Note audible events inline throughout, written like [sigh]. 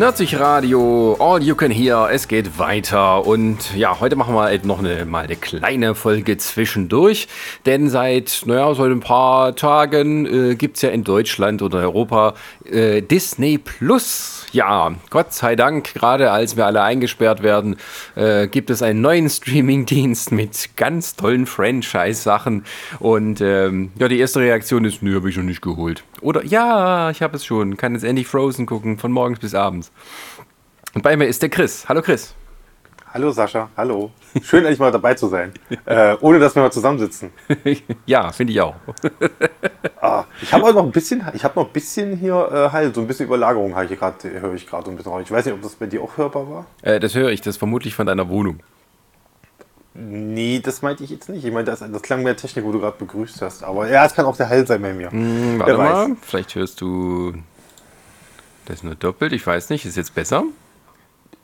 Nerdsich Radio, all you can hear, es geht weiter. Und ja, heute machen wir noch eine, mal eine kleine Folge zwischendurch, denn seit, naja, seit ein paar Tagen äh, gibt es ja in Deutschland oder Europa äh, Disney Plus. Ja, Gott sei Dank, gerade als wir alle eingesperrt werden, äh, gibt es einen neuen Streaming-Dienst mit ganz tollen Franchise-Sachen und ähm, ja, die erste Reaktion ist, nö, habe ich noch nicht geholt. Oder ja, ich habe es schon, kann jetzt endlich Frozen gucken, von morgens bis abends. Und bei mir ist der Chris. Hallo Chris. Hallo Sascha, hallo. Schön, endlich mal dabei zu sein. Äh, ohne dass wir mal zusammensitzen. [laughs] ja, finde ich auch. [laughs] ah, ich habe noch ein bisschen, ich habe noch ein bisschen hier äh, halt, so ein bisschen Überlagerung habe ich gerade, höre ich gerade ein bisschen. Ich weiß nicht, ob das bei dir auch hörbar war. Äh, das höre ich, das vermutlich von deiner Wohnung. Nee, das meinte ich jetzt nicht. Ich meine, das, das klang mehr Technik, wo du gerade begrüßt hast. Aber ja, es kann auch der Hall sein bei mir. Hm, warte mal, vielleicht hörst du das nur doppelt. Ich weiß nicht, ist jetzt besser?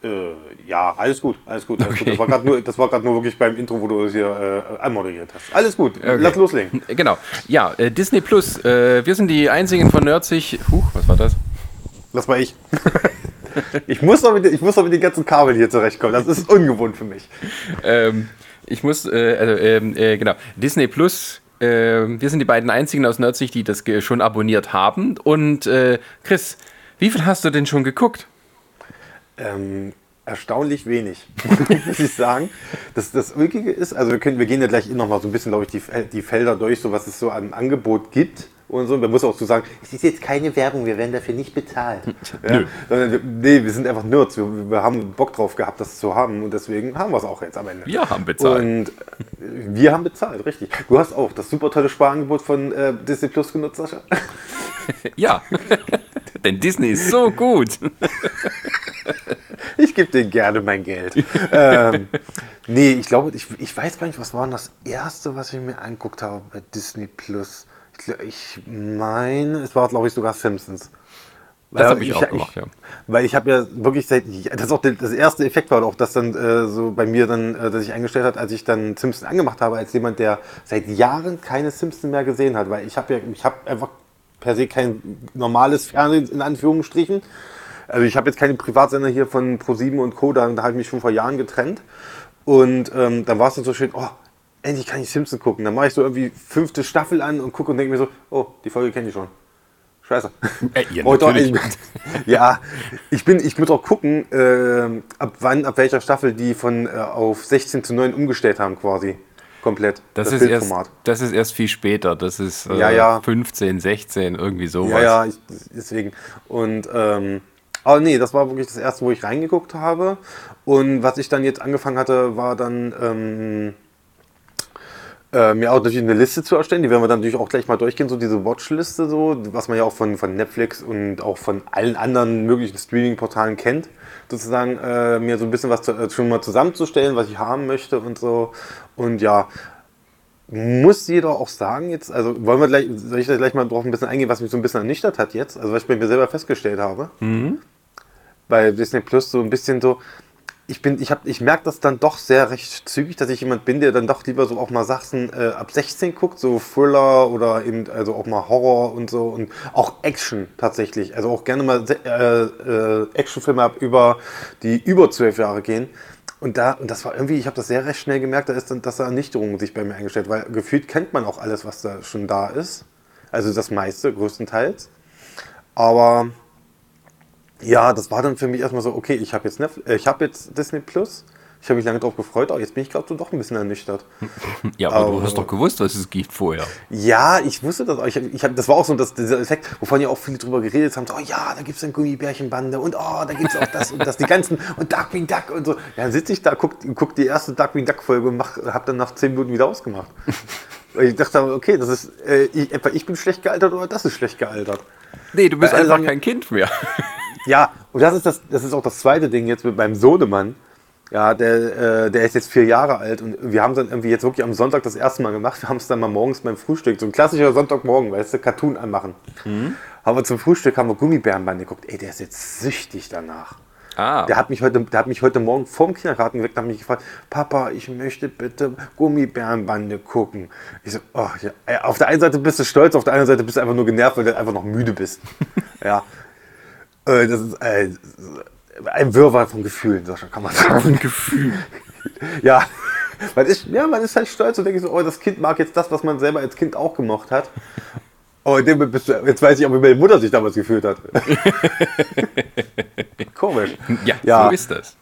Äh, ja, alles gut, alles gut. Alles okay. gut. Das war gerade nur, nur wirklich beim Intro, wo du es hier äh, anmoderiert hast. Alles gut, okay. lass loslegen. Genau. Ja, äh, Disney Plus. Äh, wir sind die einzigen von Nerdzig. Huch, was war das? Das war ich. [laughs] ich, muss doch mit, ich muss doch mit den ganzen Kabeln hier zurechtkommen. Das ist ungewohnt für mich. Ähm, ich muss, äh, also, ähm, äh, genau. Disney Plus. wir sind die beiden einzigen aus Nerdzig, die das schon abonniert haben. Und Chris, wie viel hast du denn schon geguckt? Ähm, erstaunlich wenig, [laughs] muss ich sagen. Das, das Ulkige ist, also wir, können, wir gehen ja gleich nochmal so ein bisschen, glaube ich, die, die Felder durch, so was es so an Angebot gibt und so. Man muss auch so sagen, es ist jetzt keine Werbung, wir werden dafür nicht bezahlt. ja? wir, nee, wir sind einfach Nerds. Wir, wir, haben Bock drauf gehabt, das zu haben und deswegen haben wir es auch jetzt am Ende. Wir haben bezahlt. Und wir haben bezahlt, richtig. Du hast auch das super tolle Sparangebot von äh, Disney Plus genutzt, Sascha? [laughs] ja, [laughs] denn Disney ist so gut. ich gebe denen gerne mein Geld. ähm, nee, ich glaube, ich, ich weiß gar nicht, was war denn das erste, was ich mir angeguckt habe bei Disney Plus. Ich, ich meine, es war, glaube ich, sogar Simpsons. Das habe ich, ich, auch gemacht, ja. Weil ich habe ja wirklich seit, das auch das erste Effekt war auch, dass dann äh, so bei mir dann, äh, dass ich eingestellt hat, als ich dann Simpsons angemacht habe, als jemand, der seit Jahren keine Simpsons mehr gesehen hat, weil ich habe ja, ich habe einfach per se kein normales Fernsehen in Anführungsstrichen. Also ich habe jetzt keine Privatsender hier von Pro7 und Co., da, da habe ich mich schon vor Jahren getrennt. Und ähm, dann war es dann so schön, oh, endlich kann ich Simpsons gucken. Dann mache ich so irgendwie fünfte Staffel an und gucke und denke mir so, oh, die Folge kenne ich schon. Scheiße. Äh, ja, natürlich. [laughs] ja, ich bin, ich muss auch gucken, äh, ab wann, ab welcher Staffel die von äh, auf 16 zu 9 umgestellt haben quasi. Komplett. Das, das ist, erst, das ist erst viel später. Das ist äh, ja, ja. 15, 16, irgendwie sowas. Ja, ja, ich, deswegen. Und ähm, aber nee, das war wirklich das erste, wo ich reingeguckt habe. Und was ich dann jetzt angefangen hatte, war dann ähm, äh, mir auch natürlich eine Liste zu erstellen. Die werden wir dann natürlich auch gleich mal durchgehen, so diese Watchliste, so, was man ja auch von, von Netflix und auch von allen anderen möglichen Streaming-Portalen kennt. Sozusagen äh, mir so ein bisschen was zu, äh, schon mal zusammenzustellen, was ich haben möchte und so. Und ja, muss jeder auch sagen jetzt, also wollen wir gleich, soll ich da gleich mal drauf ein bisschen eingehen, was mich so ein bisschen ernüchtert hat jetzt, also was ich bei mir selber festgestellt habe. Mhm bei Disney Plus so ein bisschen so, ich bin, ich habe, ich merke das dann doch sehr recht zügig, dass ich jemand bin, der dann doch lieber so auch mal Sachen äh, ab 16 guckt, so Thriller oder eben also auch mal Horror und so und auch Action tatsächlich, also auch gerne mal äh, äh, Actionfilme ab über die über zwölf Jahre gehen. Und da, und das war irgendwie, ich habe das sehr recht schnell gemerkt, da ist dann, dass da Ernüchterung sich bei mir eingestellt, weil gefühlt kennt man auch alles, was da schon da ist. Also das meiste, größtenteils. Aber ja, das war dann für mich erstmal so, okay, ich habe jetzt, äh, hab jetzt Disney Plus. Ich habe mich lange darauf gefreut, aber jetzt bin ich gerade so doch ein bisschen ernüchtert. [laughs] ja, aber, aber, du hast doch gewusst, was es gibt vorher. Ja, ich wusste das. Ich, ich, das war auch so das, dieser Effekt, wovon ja auch viele drüber geredet haben. So, oh ja, da gibt es eine Gummibärchenbande und oh, da gibt es auch das und das, die ganzen und Darkwing Duck und so. Ja, dann sitze ich da, guck, guck die erste Darkwing Duck Folge und habe dann nach 10 Minuten wieder ausgemacht. [laughs] ich dachte, okay, das ist, äh, ich, etwa ich bin schlecht gealtert oder das ist schlecht gealtert. Nee, du bist Weil einfach kein Kind mehr. Ja, und das ist, das, das ist auch das zweite Ding jetzt mit meinem Sohnemann. Ja, der, äh, der ist jetzt vier Jahre alt und wir haben es dann irgendwie jetzt wirklich am Sonntag das erste Mal gemacht. Wir haben es dann mal morgens beim Frühstück, so ein klassischer Sonntagmorgen, weißt du, Cartoon anmachen. Mhm. Haben wir zum Frühstück haben wir Gummibärenband geguckt. Ey, der ist jetzt süchtig danach. Ah. Der, hat mich heute, der hat mich heute Morgen vorm Kindergarten geweckt und hat mich gefragt, Papa, ich möchte bitte Gummibärenbande gucken. Ich so, oh, ja. Auf der einen Seite bist du stolz, auf der anderen Seite bist du einfach nur genervt, weil du einfach noch müde bist. [laughs] ja. Äh, das ist äh, ein Wirrwarr von Gefühlen, Sascha, kann man sagen. Von Gefühl. [laughs] ja. Man ist, ja, man ist halt stolz und denkt so, oh, das Kind mag jetzt das, was man selber als Kind auch gemocht hat. Oh, bist du, jetzt weiß ich auch, wie meine Mutter sich damals gefühlt hat. [laughs] Komisch. Ja, ja, so ist das.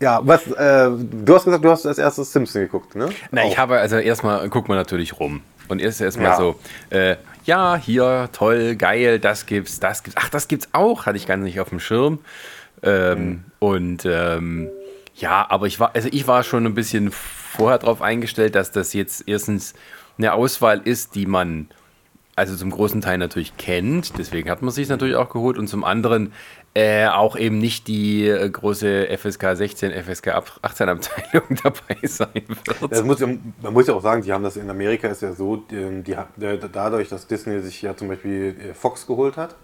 Ja, was, äh, du hast gesagt, du hast als erstes Simpson geguckt, ne? Na, ich habe, also erstmal guckt man natürlich rum. Und erst erstmal ja. so, äh, ja, hier, toll, geil, das gibt's, das gibt's. Ach, das gibt's auch, hatte ich gar nicht auf dem Schirm. Ähm, mhm. Und ähm, ja, aber ich war, also ich war schon ein bisschen vorher darauf eingestellt, dass das jetzt erstens eine Auswahl ist, die man also zum großen Teil natürlich kennt, deswegen hat man sich natürlich auch geholt und zum anderen äh, auch eben nicht die äh, große FSK 16, FSK 18 Abteilung [laughs] dabei sein wird. Muss, man muss ja auch sagen, die haben das in Amerika ist ja so, die, die, dadurch, dass Disney sich ja zum Beispiel äh, Fox geholt hat,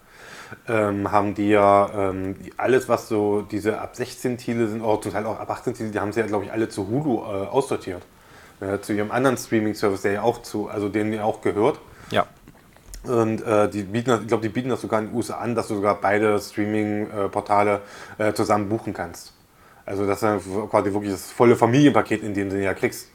ähm, haben die ja ähm, alles, was so diese ab 16 Titel sind, oder zum Teil auch ab 18 Titel, die haben sie ja, glaube ich, alle zu Hulu äh, aussortiert. Ja, zu ihrem anderen Streaming-Service, der ja auch zu, also denen ja auch gehört. Ja. Und äh, die bieten, ich glaube, die bieten das sogar in den USA an, dass du sogar beide Streaming-Portale äh, zusammen buchen kannst. Also das ist quasi wirklich das volle Familienpaket in dem Sinne ja kriegst.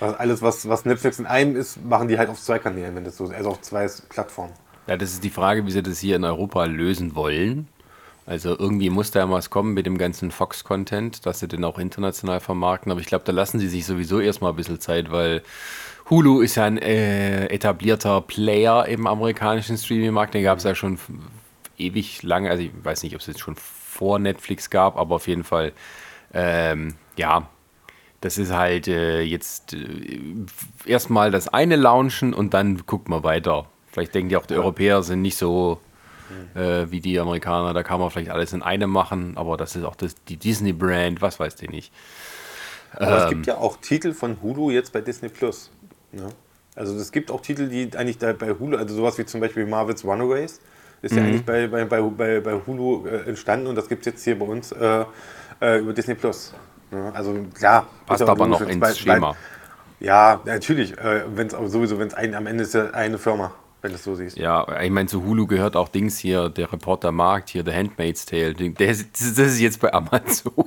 Also alles, was, was Netflix in einem ist, machen die halt auf zwei Kanälen, wenn das so ist, also auf zwei Plattformen. Ja, das ist die Frage, wie sie das hier in Europa lösen wollen. Also irgendwie muss da ja was kommen mit dem ganzen Fox-Content, dass sie den auch international vermarkten. Aber ich glaube, da lassen sie sich sowieso erstmal ein bisschen Zeit, weil Hulu ist ja ein äh, etablierter Player im amerikanischen Streaming-Markt. Den gab es ja schon ewig lange. Also ich weiß nicht, ob es jetzt schon vor Netflix gab, aber auf jeden Fall, ähm, ja, das ist halt äh, jetzt äh, erstmal das eine launchen und dann guckt man weiter. Vielleicht denken die auch, die. Europäer sind nicht so äh, wie die Amerikaner. Da kann man vielleicht alles in einem machen, aber das ist auch das, die Disney-Brand, was weiß ich nicht. Aber ähm, es gibt ja auch Titel von Hulu jetzt bei Disney Plus. Ja. Also es gibt auch Titel, die eigentlich da bei Hulu, also sowas wie zum Beispiel Marvel's Runaways, ist mhm. ja eigentlich bei, bei, bei, bei, Hulu äh, entstanden und das gibt es jetzt hier bei uns äh, äh, über Disney Plus. Ja, also klar. Passt aber noch ins bei, Schema. ja, natürlich. Äh, wenn's, aber sowieso, wenn es am Ende ist ja eine Firma, wenn du es so siehst. Ja, ich meine, zu Hulu gehört auch Dings hier, der Reporter Markt, hier, The Handmaid's Tale. Der, das ist jetzt bei Amazon. [laughs]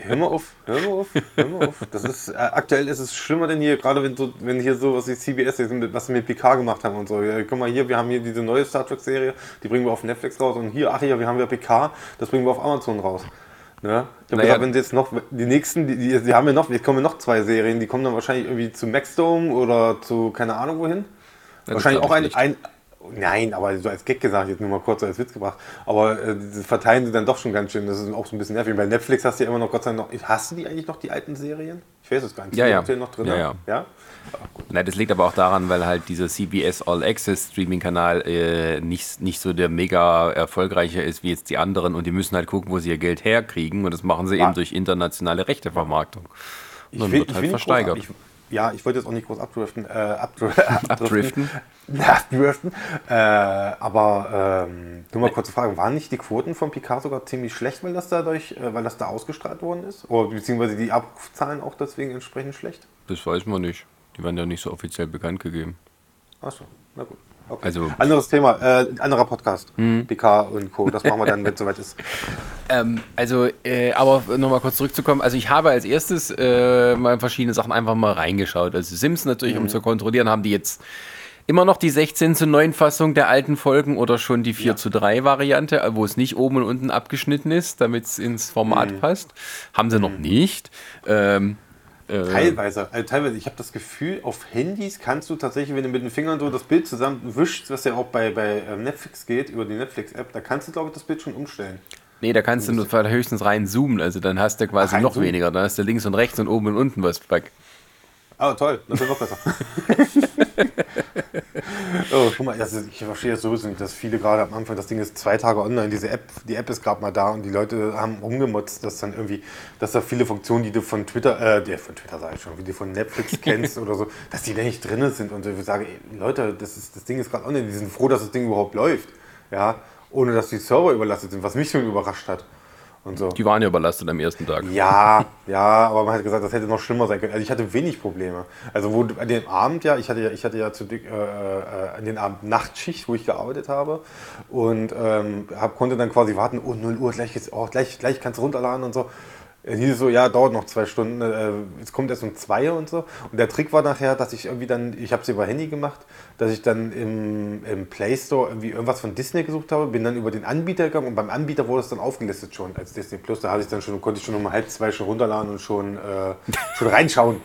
hör mal auf, hör mal auf, hör mal auf. Das ist, äh, aktuell ist es schlimmer denn hier, gerade wenn, so, wenn hier so was wie CBS was sie mit PK gemacht haben und so. Ja, guck mal hier, wir haben hier diese neue Star Trek Serie, die bringen wir auf Netflix raus und hier, ach ja, wir haben ja PK, das bringen wir auf Amazon raus. Ja, ich habe naja. wenn sie jetzt noch, die nächsten, die, die, die haben ja noch, jetzt kommen noch zwei Serien, die kommen dann wahrscheinlich irgendwie zu Maxdome oder zu keine Ahnung wohin. Ja, wahrscheinlich auch ein, ein, Nein, aber so als Gag gesagt, jetzt nur mal kurz als Witz gebracht. Aber äh, verteilen sie dann doch schon ganz schön. Das ist auch so ein bisschen nervig. Bei Netflix hast du ja immer noch, Gott sei Dank, noch. Hast du die eigentlich noch, die alten Serien? Ich weiß es gar nicht. Ja, ja. noch drin? Ja, ja. ja? Nein, das liegt aber auch daran, weil halt dieser CBS All Access Streaming-Kanal äh, nicht, nicht so der mega erfolgreiche ist wie jetzt die anderen und die müssen halt gucken, wo sie ihr Geld herkriegen und das machen sie ja. eben durch internationale Rechtevermarktung. Und dann will, wird halt versteigert. Ich, ja, ich wollte jetzt auch nicht groß abdriften. Äh, [laughs] abdriften. abdriften. [laughs] abdriften. Äh, aber ähm, nur mal kurze Frage: Waren nicht die Quoten von Picard sogar ziemlich schlecht, weil das dadurch, äh, weil das da ausgestrahlt worden ist? Oder beziehungsweise die Abrufzahlen auch deswegen entsprechend schlecht? Das weiß man nicht. Die werden ja nicht so offiziell bekannt gegeben. Achso, na gut. Okay. Also, Anderes Thema, äh, anderer Podcast. Mhm. PK und Co. Das machen wir dann, wenn es soweit ist. [laughs] Ähm, also, äh, aber nochmal kurz zurückzukommen. Also, ich habe als erstes äh, mal verschiedene Sachen einfach mal reingeschaut. Also, Sims natürlich, mhm. um zu kontrollieren, haben die jetzt immer noch die 16 zu 9 Fassung der alten Folgen oder schon die 4 ja. zu 3 Variante, wo es nicht oben und unten abgeschnitten ist, damit es ins Format mhm. passt. Haben sie noch mhm. nicht. Ähm, äh, teilweise, also teilweise. Ich habe das Gefühl, auf Handys kannst du tatsächlich, wenn du mit den Fingern so das Bild zusammenwischst, was ja auch bei, bei ähm, Netflix geht, über die Netflix-App, da kannst du, glaube ich, das Bild schon umstellen. Nee, da kannst du nur höchstens rein zoomen, also dann hast du quasi Ach, noch zoomen. weniger. Dann hast du links und rechts und oben und unten was weg. Ah, toll, das wird noch besser. [laughs] oh, guck mal, ist, ich verstehe das sowieso nicht, dass viele gerade am Anfang, das Ding ist zwei Tage online, diese App, die App ist gerade mal da und die Leute haben rumgemotzt, dass dann irgendwie, dass da viele Funktionen, die du von Twitter, äh, die, von Twitter sage ich schon, wie du von Netflix [laughs] kennst oder so, dass die da nicht drin sind und ich sage, ey, Leute, das, ist, das Ding ist gerade online, die sind froh, dass das Ding überhaupt läuft, ja, ohne dass die Server überlastet sind, was mich schon überrascht hat. Und so. Die waren ja überlastet am ersten Tag. Ja, ja, aber man hat gesagt, das hätte noch schlimmer sein können. Also ich hatte wenig Probleme. Also wo an dem Abend ja, ich hatte ja, ich hatte ja zu dick, äh, äh, an den Abend Nachtschicht, wo ich gearbeitet habe und ähm, hab, konnte dann quasi warten, oh 0 Uhr, gleich, geht's, oh, gleich, gleich kannst du runterladen und so. Es hieß so, ja, dauert noch zwei Stunden, äh, es kommt erst um zwei und so. Und der Trick war nachher, dass ich irgendwie dann, ich habe es über Handy gemacht, dass ich dann im, im Play Store irgendwie irgendwas von Disney gesucht habe, bin dann über den Anbieter gegangen und beim Anbieter wurde es dann aufgelistet schon als Disney Plus. Da hatte ich dann schon, konnte ich schon um halb zwei schon runterladen und schon, äh, [laughs] schon reinschauen.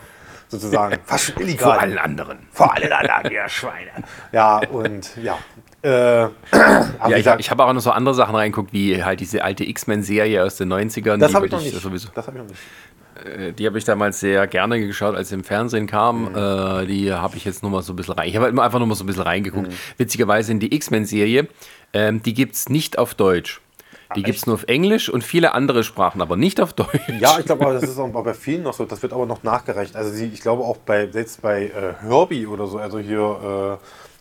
Sozusagen. Fast schon illegal. Vor allen anderen. Vor allen anderen, ihr Schweine. Ja, und ja, äh, [clears throat] ja, ich, ich habe auch noch so andere Sachen reinguckt, wie halt diese alte X-Men-Serie aus den 90ern. Das habe ich noch nicht. Sowieso, das habe ich noch nicht. Äh, die habe ich damals sehr gerne geschaut, als sie im Fernsehen kam. Mhm. Äh, die habe ich jetzt nur mal so ein bisschen rein. Ich habe halt einfach nur mal so ein bisschen reingeguckt. Mhm. Witzigerweise in die X-Men-Serie, ähm, die gibt es nicht auf Deutsch. Die gibt es nur auf Englisch und viele andere Sprachen, aber nicht auf Deutsch. Ja, ich glaube, das ist auch bei vielen noch so. Das wird aber noch nachgereicht. Also ich glaube auch bei selbst bei äh, Herbie oder so, also hier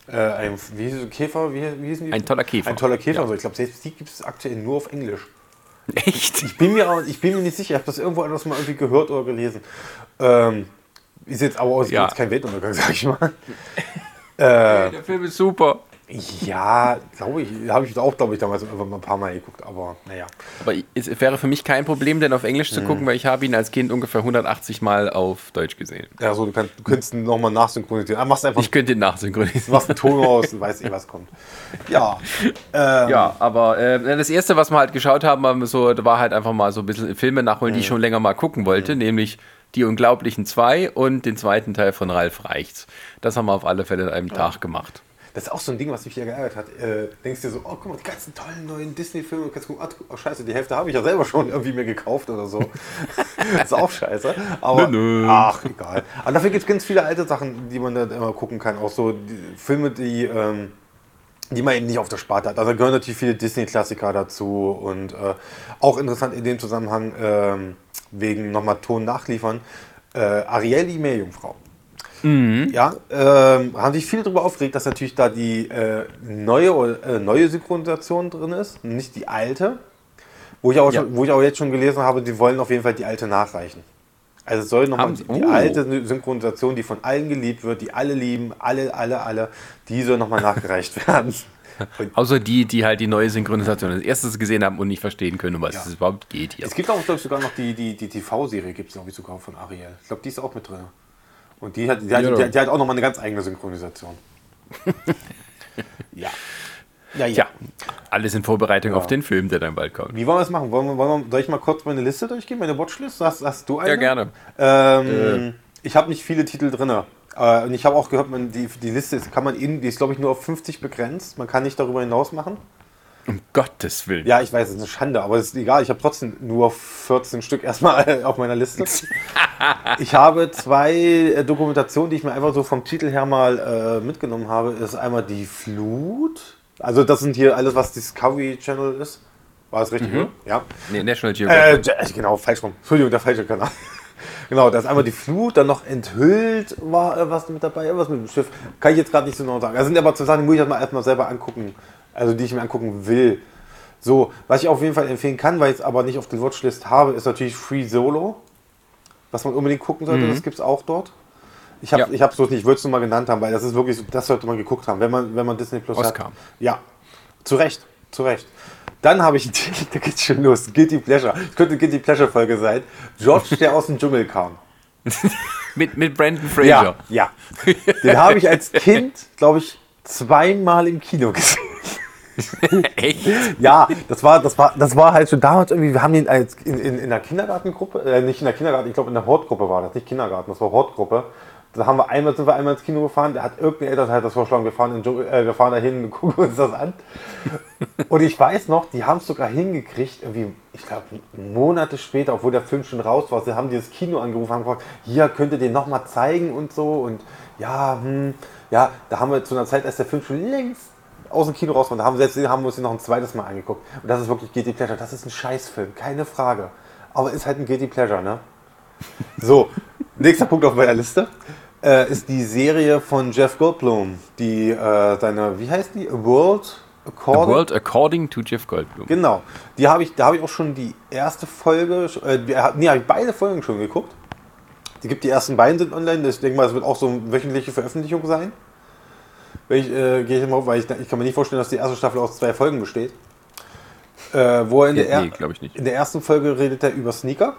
äh, ein wie hieß Käfer, wie, wie hießen die? Ein toller Käfer. Ein toller Käfer. Ja. Also ich glaube, selbst die gibt es aktuell nur auf Englisch. Echt? Ich bin mir, ich bin mir nicht sicher, ich habe das irgendwo anders mal irgendwie gehört oder gelesen. Ähm, ist jetzt aber auch ja. kein Weltuntergang, [laughs] sag ich mal. [laughs] äh, der Film ist super. Ja, glaube ich, habe ich auch, glaube ich, damals einfach mal ein paar Mal geguckt, aber naja. Aber es wäre für mich kein Problem, denn auf Englisch zu mhm. gucken, weil ich habe ihn als Kind ungefähr 180 Mal auf Deutsch gesehen. Ja, so, du, kannst, du könntest ihn nochmal nachsynchronisieren. Ah, machst einfach, ich könnte ihn nachsynchronisieren. Machst einen Ton raus und weißt eh, was kommt. Ja. Ähm, ja, aber äh, das Erste, was wir halt geschaut haben, so, war halt einfach mal so ein bisschen Filme nachholen, mhm. die ich schon länger mal gucken wollte, mhm. nämlich die Unglaublichen 2 und den zweiten Teil von Ralf Reichts. Das haben wir auf alle Fälle an einem ja. Tag gemacht. Das ist auch so ein Ding, was mich hier geärgert hat. Äh, denkst dir so, oh, guck mal, die ganzen tollen neuen Disney-Filme. Kannst gucken, oh, scheiße, die Hälfte habe ich ja selber schon irgendwie mir gekauft oder so. [laughs] ist auch scheiße. Aber, nö, nö. ach, egal. Aber dafür gibt es ganz viele alte Sachen, die man da immer gucken kann. Auch so die Filme, die, ähm, die man eben nicht auf der Sparte hat. Also gehören natürlich viele Disney-Klassiker dazu. Und äh, auch interessant in dem Zusammenhang, äh, wegen nochmal Ton nachliefern, äh, Ariel, die Meerjungfrau. Mhm. Ja, ähm, haben sich viele darüber aufgeregt, dass natürlich da die äh, neue, äh, neue Synchronisation drin ist, nicht die alte. Wo ich, auch ja. schon, wo ich auch jetzt schon gelesen habe, die wollen auf jeden Fall die alte nachreichen. Also es soll nochmal die, die oh. alte Synchronisation, die von allen geliebt wird, die alle lieben, alle, alle, alle, die soll nochmal nachgereicht [laughs] werden. Außer die, die halt die neue Synchronisation als erstes gesehen haben und nicht verstehen können, um was ja. es überhaupt geht hier. Es gibt auch, glaube ich, sogar noch die, die, die TV-Serie, gibt es, glaube ich, sogar von Ariel. Ich glaube, die ist auch mit drin. Und die hat, die, hat, die, die hat auch nochmal eine ganz eigene Synchronisation. [laughs] ja. Ja, ja. Tja, alles in Vorbereitung ja. auf den Film, der dann bald kommt. Wie wollen wir das machen? Wollen wir, wollen wir, soll ich mal kurz meine Liste durchgehen, meine Watchlist? Hast, hast du eine? Ja, gerne. Ähm, äh. Ich habe nicht viele Titel drin. Äh, und ich habe auch gehört, man, die, die Liste ist, kann man in, die ist, glaube ich, nur auf 50 begrenzt. Man kann nicht darüber hinaus machen. Um Gottes Willen. Ja, ich weiß, es ist eine Schande, aber es ist egal. Ich habe trotzdem nur 14 Stück erstmal [laughs] auf meiner Liste. [laughs] ich habe zwei äh, Dokumentationen, die ich mir einfach so vom Titel her mal äh, mitgenommen habe. Das ist einmal die Flut. Also das sind hier alles, was Discovery Channel ist. War das richtig, mhm. Ja. Nee, National Geographic. Äh, genau, falsch rum. Entschuldigung, der falsche Kanal. [laughs] genau, da ist einmal die Flut, dann noch enthüllt war äh, was mit dabei, was mit dem Schiff. Kann ich jetzt gerade nicht so genau sagen. Das sind aber zwei Sachen, die muss ich erstmal, erstmal selber angucken also die ich mir angucken will. So, was ich auf jeden Fall empfehlen kann, weil ich es aber nicht auf der Watchlist habe, ist natürlich Free Solo. Was man unbedingt gucken sollte, mhm. das gibt es auch dort. Ich habe ja. es nicht, ich würde es nur mal genannt haben, weil das ist wirklich, das sollte man geguckt haben, wenn man, wenn man Disney Plus Oscar. hat. Ja, zu Recht, zu Recht. Dann habe ich, [laughs] da geht's schon los, Guilty Pleasure. Es könnte eine Guilty Pleasure Folge sein. George, der aus dem Dschungel kam. [laughs] mit, mit Brandon Fraser. Ja, ja. Den habe ich als Kind, glaube ich, zweimal im Kino gesehen. [laughs] Echt? Ja, das war, das, war, das war halt schon damals irgendwie, wir haben ihn als in, in, in der Kindergartengruppe, äh, nicht in der Kindergarten, ich glaube in der Hortgruppe war das, nicht Kindergarten, das war Hortgruppe. Da haben wir einmal, sind wir einmal ins Kino gefahren, da hat irgendein Elternteil das vorschlagen, wir fahren, in, äh, wir fahren da hin und [laughs] gucken uns das an. Und ich weiß noch, die haben es sogar hingekriegt, irgendwie, ich glaube, Monate später, obwohl der Film schon raus war, sie haben dieses Kino angerufen, haben gefragt, hier könnt ihr den nochmal zeigen und so. Und ja, hm, ja, da haben wir zu einer Zeit, als der Film schon längst aus dem Kino raus da haben, selbst, haben wir uns den noch ein zweites Mal angeguckt. Und das ist wirklich Guilty Pleasure. Das ist ein Scheißfilm, keine Frage. Aber ist halt ein Guilty Pleasure, ne? So, nächster Punkt auf meiner Liste äh, ist die Serie von Jeff Goldblum, die äh, seine, wie heißt die? A World, According, The World According to Jeff Goldblum. Genau. Die habe ich, da habe ich auch schon die erste Folge, äh, nee, habe ich beide Folgen schon geguckt. Die gibt die ersten beiden sind online. Ich denke mal, es wird auch so eine wöchentliche Veröffentlichung sein. Ich, äh, gehe ich mal auf, weil ich, ich kann mir nicht vorstellen, dass die erste Staffel aus zwei Folgen besteht. Äh, wo er in, der, nee, in der ersten Folge redet er über Sneaker.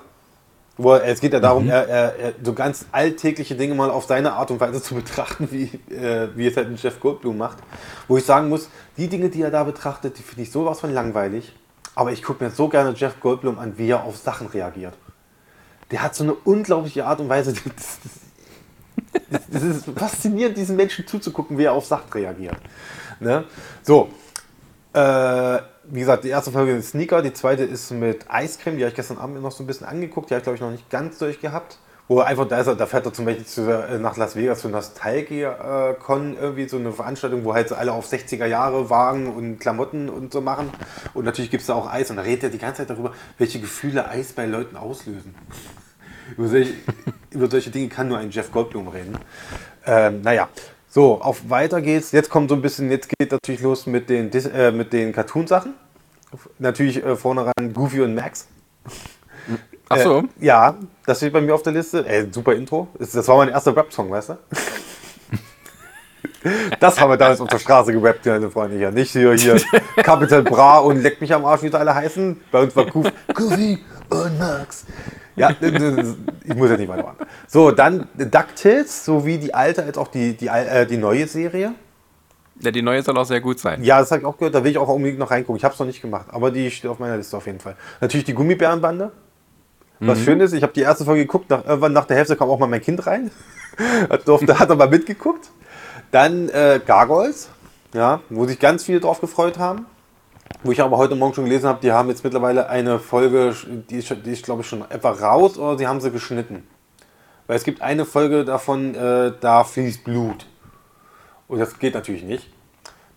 Wo er, es geht ja darum, mhm. er, er, so ganz alltägliche Dinge mal auf seine Art und Weise zu [laughs] betrachten, wie, äh, wie es halt ein Jeff Goldblum macht. Wo ich sagen muss, die Dinge, die er da betrachtet, die finde ich sowas von langweilig. Aber ich gucke mir so gerne Jeff Goldblum an, wie er auf Sachen reagiert. Der hat so eine unglaubliche Art und Weise. [laughs] Das ist faszinierend, diesen Menschen zuzugucken, wie er auf Sachen reagiert. Ne? So. Äh, wie gesagt, die erste Folge ist Sneaker, die zweite ist mit Eiscreme, die habe ich gestern Abend noch so ein bisschen angeguckt, die habe ich glaube ich noch nicht ganz durchgehabt. Wo einfach, da, ist er, da fährt er zum Beispiel zu, äh, nach Las Vegas zu Nostalgia-Con, irgendwie so eine Veranstaltung, wo halt so alle auf 60er Jahre Wagen und Klamotten und so machen. Und natürlich gibt es da auch Eis und da redet er die ganze Zeit darüber, welche Gefühle Eis bei Leuten auslösen. Über, solche, über solche Dinge kann nur ein Jeff Goldblum reden. Ähm, naja, so, auf weiter geht's. Jetzt kommt so ein bisschen, jetzt geht natürlich los mit den, äh, mit den Cartoon-Sachen. Natürlich äh, vorne ran Goofy und Max. Ach so. Äh, ja, das steht bei mir auf der Liste. Ey, super Intro. Das war mein erster Rap-Song, weißt du? [laughs] Das haben wir damals auf der Straße gerappt, meine Freunde hier. Nicht hier, hier [laughs] Capital Bra und Leck mich am Arsch, wie sie alle heißen. Bei uns war Goof, Goofy und Max. Ja, [laughs] ich muss ja nicht weitermachen. So, dann DuckTales, sowie die alte als auch die, die, äh, die neue Serie. Ja, die neue soll auch sehr gut sein. Ja, das habe ich auch gehört. Da will ich auch unbedingt noch reingucken. Ich habe es noch nicht gemacht, aber die steht auf meiner Liste auf jeden Fall. Natürlich die Gummibärenbande. Was mhm. schön ist, ich habe die erste Folge geguckt. Nach, irgendwann nach der Hälfte kam auch mal mein Kind rein. [laughs] hat, durfte, hat aber mitgeguckt. Dann äh, Gargoyles, ja, wo sich ganz viele drauf gefreut haben. Wo ich aber heute Morgen schon gelesen habe, die haben jetzt mittlerweile eine Folge, die ist, die ist glaube ich schon etwa raus oder sie haben sie geschnitten. Weil es gibt eine Folge davon, äh, da fließt Blut. Und das geht natürlich nicht.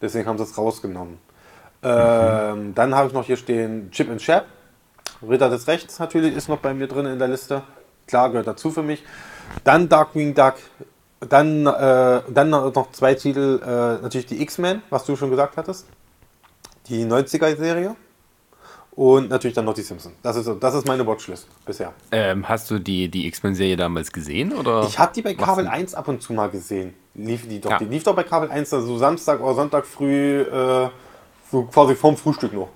Deswegen haben sie es rausgenommen. Ähm, mhm. Dann habe ich noch hier stehen Chip and Chap. Ritter des Rechts natürlich ist noch bei mir drin in der Liste. Klar, gehört dazu für mich. Dann Darkwing Duck. Dann, äh, dann noch zwei Titel. Äh, natürlich die X-Men, was du schon gesagt hattest die 90er-Serie und natürlich dann noch die Simpsons. Das ist, das ist meine Watchlist bisher. Ähm, hast du die, die X-Men-Serie damals gesehen? Oder ich habe die bei Kabel 1 ab und zu mal gesehen. Lief die doch. Ja. Die lief doch bei Kabel 1, also Samstag oder Sonntag früh, äh, so quasi vorm Frühstück noch.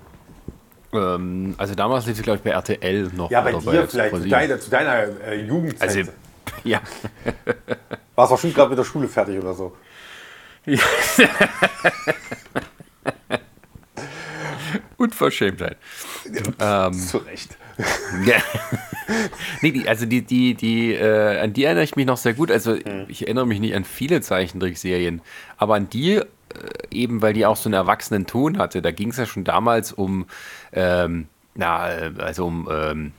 Ähm, also damals lief sie, glaube ich, bei RTL noch. Ja, bei dir bei vielleicht, zu deiner, zu deiner äh, Jugendzeit. Also, [laughs] ja. Warst auch schon gerade mit der Schule fertig oder so. Ja. [laughs] Unverschämtheit. Ja, ähm, zu Recht. [laughs] Ja. nee, die, also die, die, die, äh, an die erinnere ich mich noch sehr gut. Also hm. ich erinnere mich nicht an viele Zeichentrickserien, aber an die äh, eben, weil die auch so einen erwachsenen Ton hatte. Da ging es ja schon damals um, ähm, na, äh, also um ähm,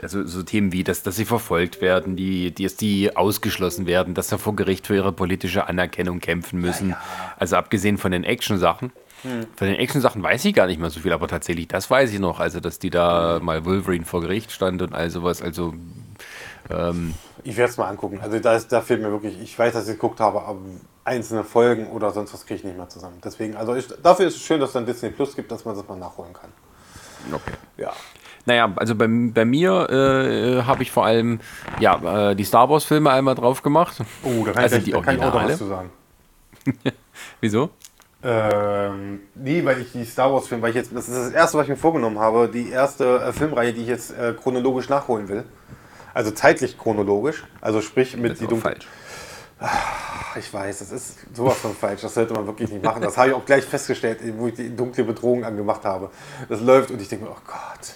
also so Themen wie, dass, dass sie verfolgt werden, die, die, dass die ausgeschlossen werden, dass sie vor Gericht für ihre politische Anerkennung kämpfen müssen. Ja, ja. Also abgesehen von den Action-Sachen. Hm. Von den Action-Sachen weiß ich gar nicht mehr so viel, aber tatsächlich, das weiß ich noch. Also, dass die da mal Wolverine vor Gericht stand und all sowas. Also. Ähm, ich werde es mal angucken. Also, da, ist, da fehlt mir wirklich, ich weiß, dass ich geguckt habe, aber einzelne Folgen oder sonst was kriege ich nicht mehr zusammen. Deswegen, also ich, dafür ist es schön, dass es dann Disney Plus gibt, dass man das mal nachholen kann. Okay. Ja. Naja, also bei, bei mir äh, habe ich vor allem ja, äh, die Star Wars-Filme einmal drauf gemacht. Oh, da kann also ich, die da kann ich auch was zu sagen. [laughs] Wieso? Ähm, nee, weil ich die Star Wars Filme, weil ich jetzt, das ist das erste, was ich mir vorgenommen habe, die erste äh, Filmreihe, die ich jetzt äh, chronologisch nachholen will. Also zeitlich chronologisch, also sprich mit die dunkle. Ach, ich weiß, das ist sowas von falsch, das sollte man wirklich nicht machen. Das habe ich auch gleich festgestellt, wo ich die dunkle Bedrohung angemacht habe. Das läuft und ich denke mir, oh Gott.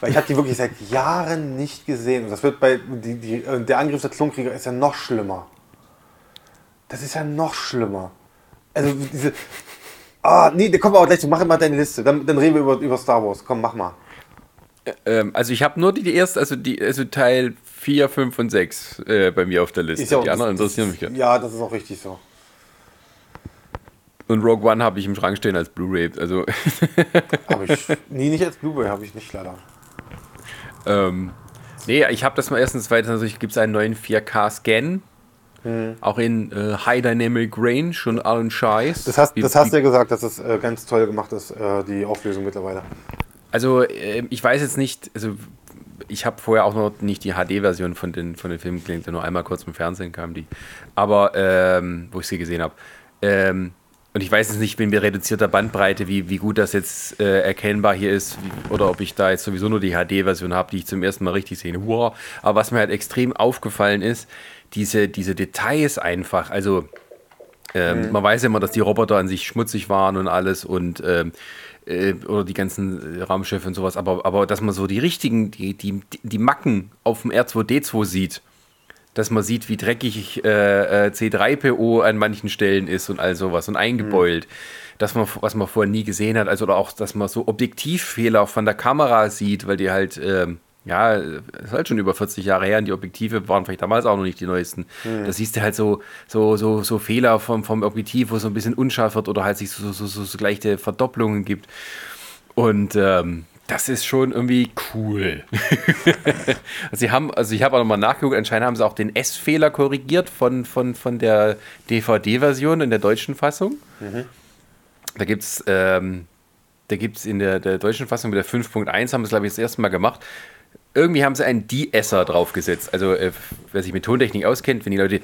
Weil ich habe die wirklich seit Jahren nicht gesehen. Und das wird bei, die, die, äh, der Angriff der Klonkrieger ist ja noch schlimmer. Das ist ja noch schlimmer. Also diese. Ah, nee, da kommen wir auch gleich zu. Mach mal deine Liste. Dann, dann reden wir über, über Star Wars. Komm, mach mal. Ähm, also ich habe nur die, die erste, also die, also Teil 4, 5 und 6 äh, bei mir auf der Liste. Ja die anderen interessieren mich gar Ja, das ist auch richtig so. Und Rogue One habe ich im Schrank stehen als Blu-ray. Also [laughs] habe ich. Nee, nicht als Blu-ray, habe ich nicht leider. Ähm, nee, ich habe das mal erstens, zweitens, also gibt es einen neuen 4K-Scan Mhm. Auch in äh, High Dynamic Range und allen Scheiß. Das hast, das hast du ja gesagt, dass es äh, ganz toll gemacht ist, äh, die Auflösung mittlerweile. Also, äh, ich weiß jetzt nicht, also ich habe vorher auch noch nicht die HD-Version von den, von den Filmen gesehen, nur einmal kurz im Fernsehen kam die. Aber, ähm, wo ich sie gesehen habe. Ähm, und ich weiß jetzt nicht, wenn wir reduzierter Bandbreite, wie, wie gut das jetzt äh, erkennbar hier ist, wie, oder ob ich da jetzt sowieso nur die HD-Version habe, die ich zum ersten Mal richtig sehe. Wow. Aber was mir halt extrem aufgefallen ist, diese, diese Details einfach. Also, ähm, mhm. man weiß ja immer, dass die Roboter an sich schmutzig waren und alles und ähm, äh, oder die ganzen Raumschiffe und sowas, aber, aber dass man so die richtigen, die, die, die Macken auf dem R2D2 sieht dass man sieht, wie dreckig äh, äh C3PO an manchen Stellen ist und all sowas und eingebeult. Mhm. Dass man, was man vorher nie gesehen hat, also oder auch, dass man so Objektivfehler von der Kamera sieht, weil die halt, ähm, ja, ist halt schon über 40 Jahre her und die Objektive waren vielleicht damals auch noch nicht die neuesten. Mhm. Da siehst du halt so, so, so, so Fehler vom, vom Objektiv, wo es so ein bisschen unscharf wird oder halt sich so, so, so, so leichte Verdopplungen gibt. Und ähm, das ist schon irgendwie cool. [laughs] also sie haben, also ich habe auch nochmal nachgeguckt, anscheinend haben sie auch den S-Fehler korrigiert von, von, von der DVD-Version in der deutschen Fassung. Mhm. Da gibt es ähm, in der, der deutschen Fassung mit der 5.1 haben sie es, glaube ich, das erste Mal gemacht irgendwie haben sie einen De-Esser draufgesetzt. Also, äh, wer sich mit Tontechnik auskennt, wenn die Leute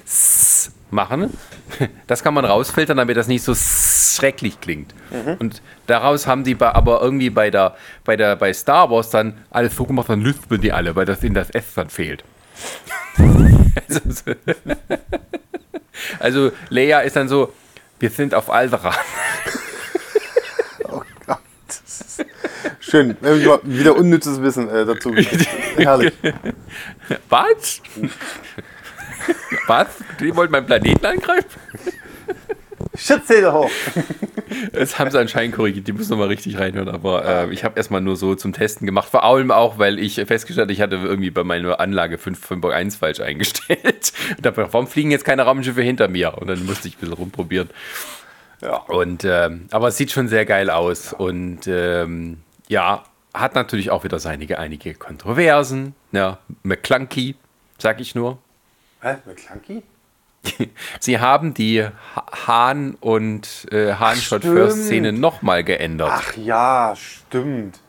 machen, [laughs] das kann man rausfiltern, damit das nicht so schrecklich klingt. Mhm. Und daraus haben die aber irgendwie bei, der, bei, der, bei Star Wars dann alles so gemacht, dann lispeln die alle, weil das in das S dann fehlt. also, [laughs] also, Leia ist dann so, wir sind auf Alderan. [laughs] Schön, wieder unnützes Wissen äh, dazu. [laughs] Herrlich. [laughs] Was? Was? Die wollten meinen Planeten angreifen? Schützhähne hoch! Das haben sie anscheinend korrigiert, die müssen nochmal richtig reinhören, aber äh, ich habe erstmal nur so zum Testen gemacht. Vor allem auch, weil ich festgestellt habe, ich hatte irgendwie bei meiner Anlage 5.1 falsch eingestellt. Und dachte, warum fliegen jetzt keine Raumschiffe hinter mir? Und dann musste ich ein bisschen rumprobieren. Ja. Und, ähm, aber es sieht schon sehr geil aus. Und ähm, ja, hat natürlich auch wieder seine einige Kontroversen. Ja, McClunky, sag ich nur. Hä? McClunky? [laughs] Sie haben die Hahn und äh, Hahn Shot First Szene nochmal geändert. Ach ja, stimmt.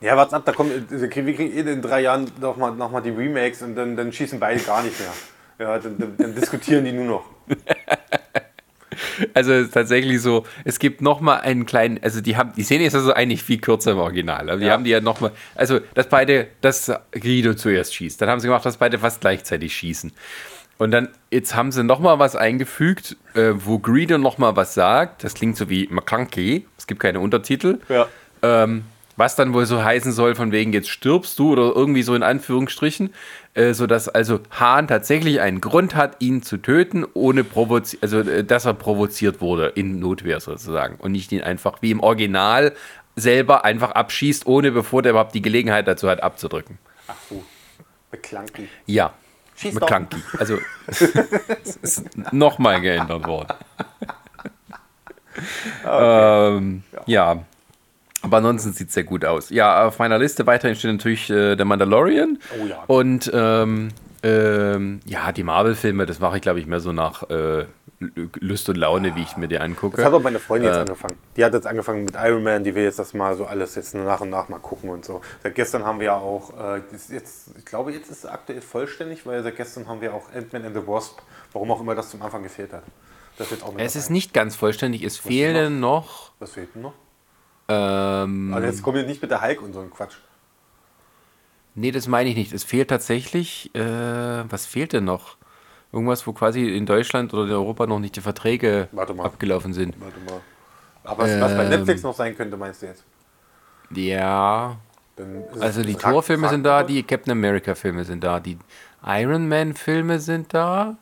Ja, warte ab, da kommen, wir kriegen eh in drei Jahren nochmal noch mal die Remakes und dann, dann schießen beide gar nicht mehr. Ja, dann, dann, dann diskutieren die nur noch. [laughs] Also tatsächlich so, es gibt noch mal einen kleinen, also die haben, die Szene ist also eigentlich viel kürzer im Original. Aber die ja. haben die ja noch mal, also dass beide, dass Guido zuerst schießt. Dann haben sie gemacht, dass beide fast gleichzeitig schießen. Und dann, jetzt haben sie noch mal was eingefügt, äh, wo Greedo noch mal was sagt. Das klingt so wie McClunky. Es gibt keine Untertitel. Ja. Ähm, was dann wohl so heißen soll, von wegen jetzt stirbst du oder irgendwie so in Anführungsstrichen, äh, sodass also Hahn tatsächlich einen Grund hat, ihn zu töten, ohne provozi also äh, dass er provoziert wurde, in Notwehr sozusagen. Und nicht ihn einfach wie im Original selber einfach abschießt, ohne bevor der überhaupt die Gelegenheit dazu hat, abzudrücken. Ach so, McClunky. Ja, Schieß. Also es ist nochmal geändert worden. [laughs] Okay. Ähm, ja. ja. Aber ansonsten sieht es sehr gut aus. Ja, auf meiner Liste weiterhin steht natürlich äh, der Mandalorian. Oh ja. Und ähm, ähm, ja, die Marvel-Filme, das mache ich, glaube ich, mehr so nach äh, Lust und Laune, wie ich mir die angucke. Das hat auch meine Freundin jetzt äh, angefangen. Die hat jetzt angefangen mit Iron Man, die will jetzt das mal so alles jetzt nach und nach mal gucken und so. Seit gestern haben wir ja auch, äh, jetzt, ich glaube, jetzt ist es aktuell vollständig, weil seit gestern haben wir auch Ant-Man and the Wasp, warum auch immer das zum Anfang gefehlt hat. Das wird auch es ist nicht ganz vollständig, es fehlen noch? noch. Was fehlt denn noch? Ähm, also jetzt kommen wir nicht mit der Hulk und so ein Quatsch. Nee, das meine ich nicht. Es fehlt tatsächlich, äh, was fehlt denn noch? Irgendwas, wo quasi in Deutschland oder in Europa noch nicht die Verträge abgelaufen sind. Warte mal. Aber was, ähm, was bei ähm, Netflix noch sein könnte, meinst du jetzt? Ja. Also die Thor-Filme sind da, die Captain America-Filme sind da, die Iron Man-Filme sind da.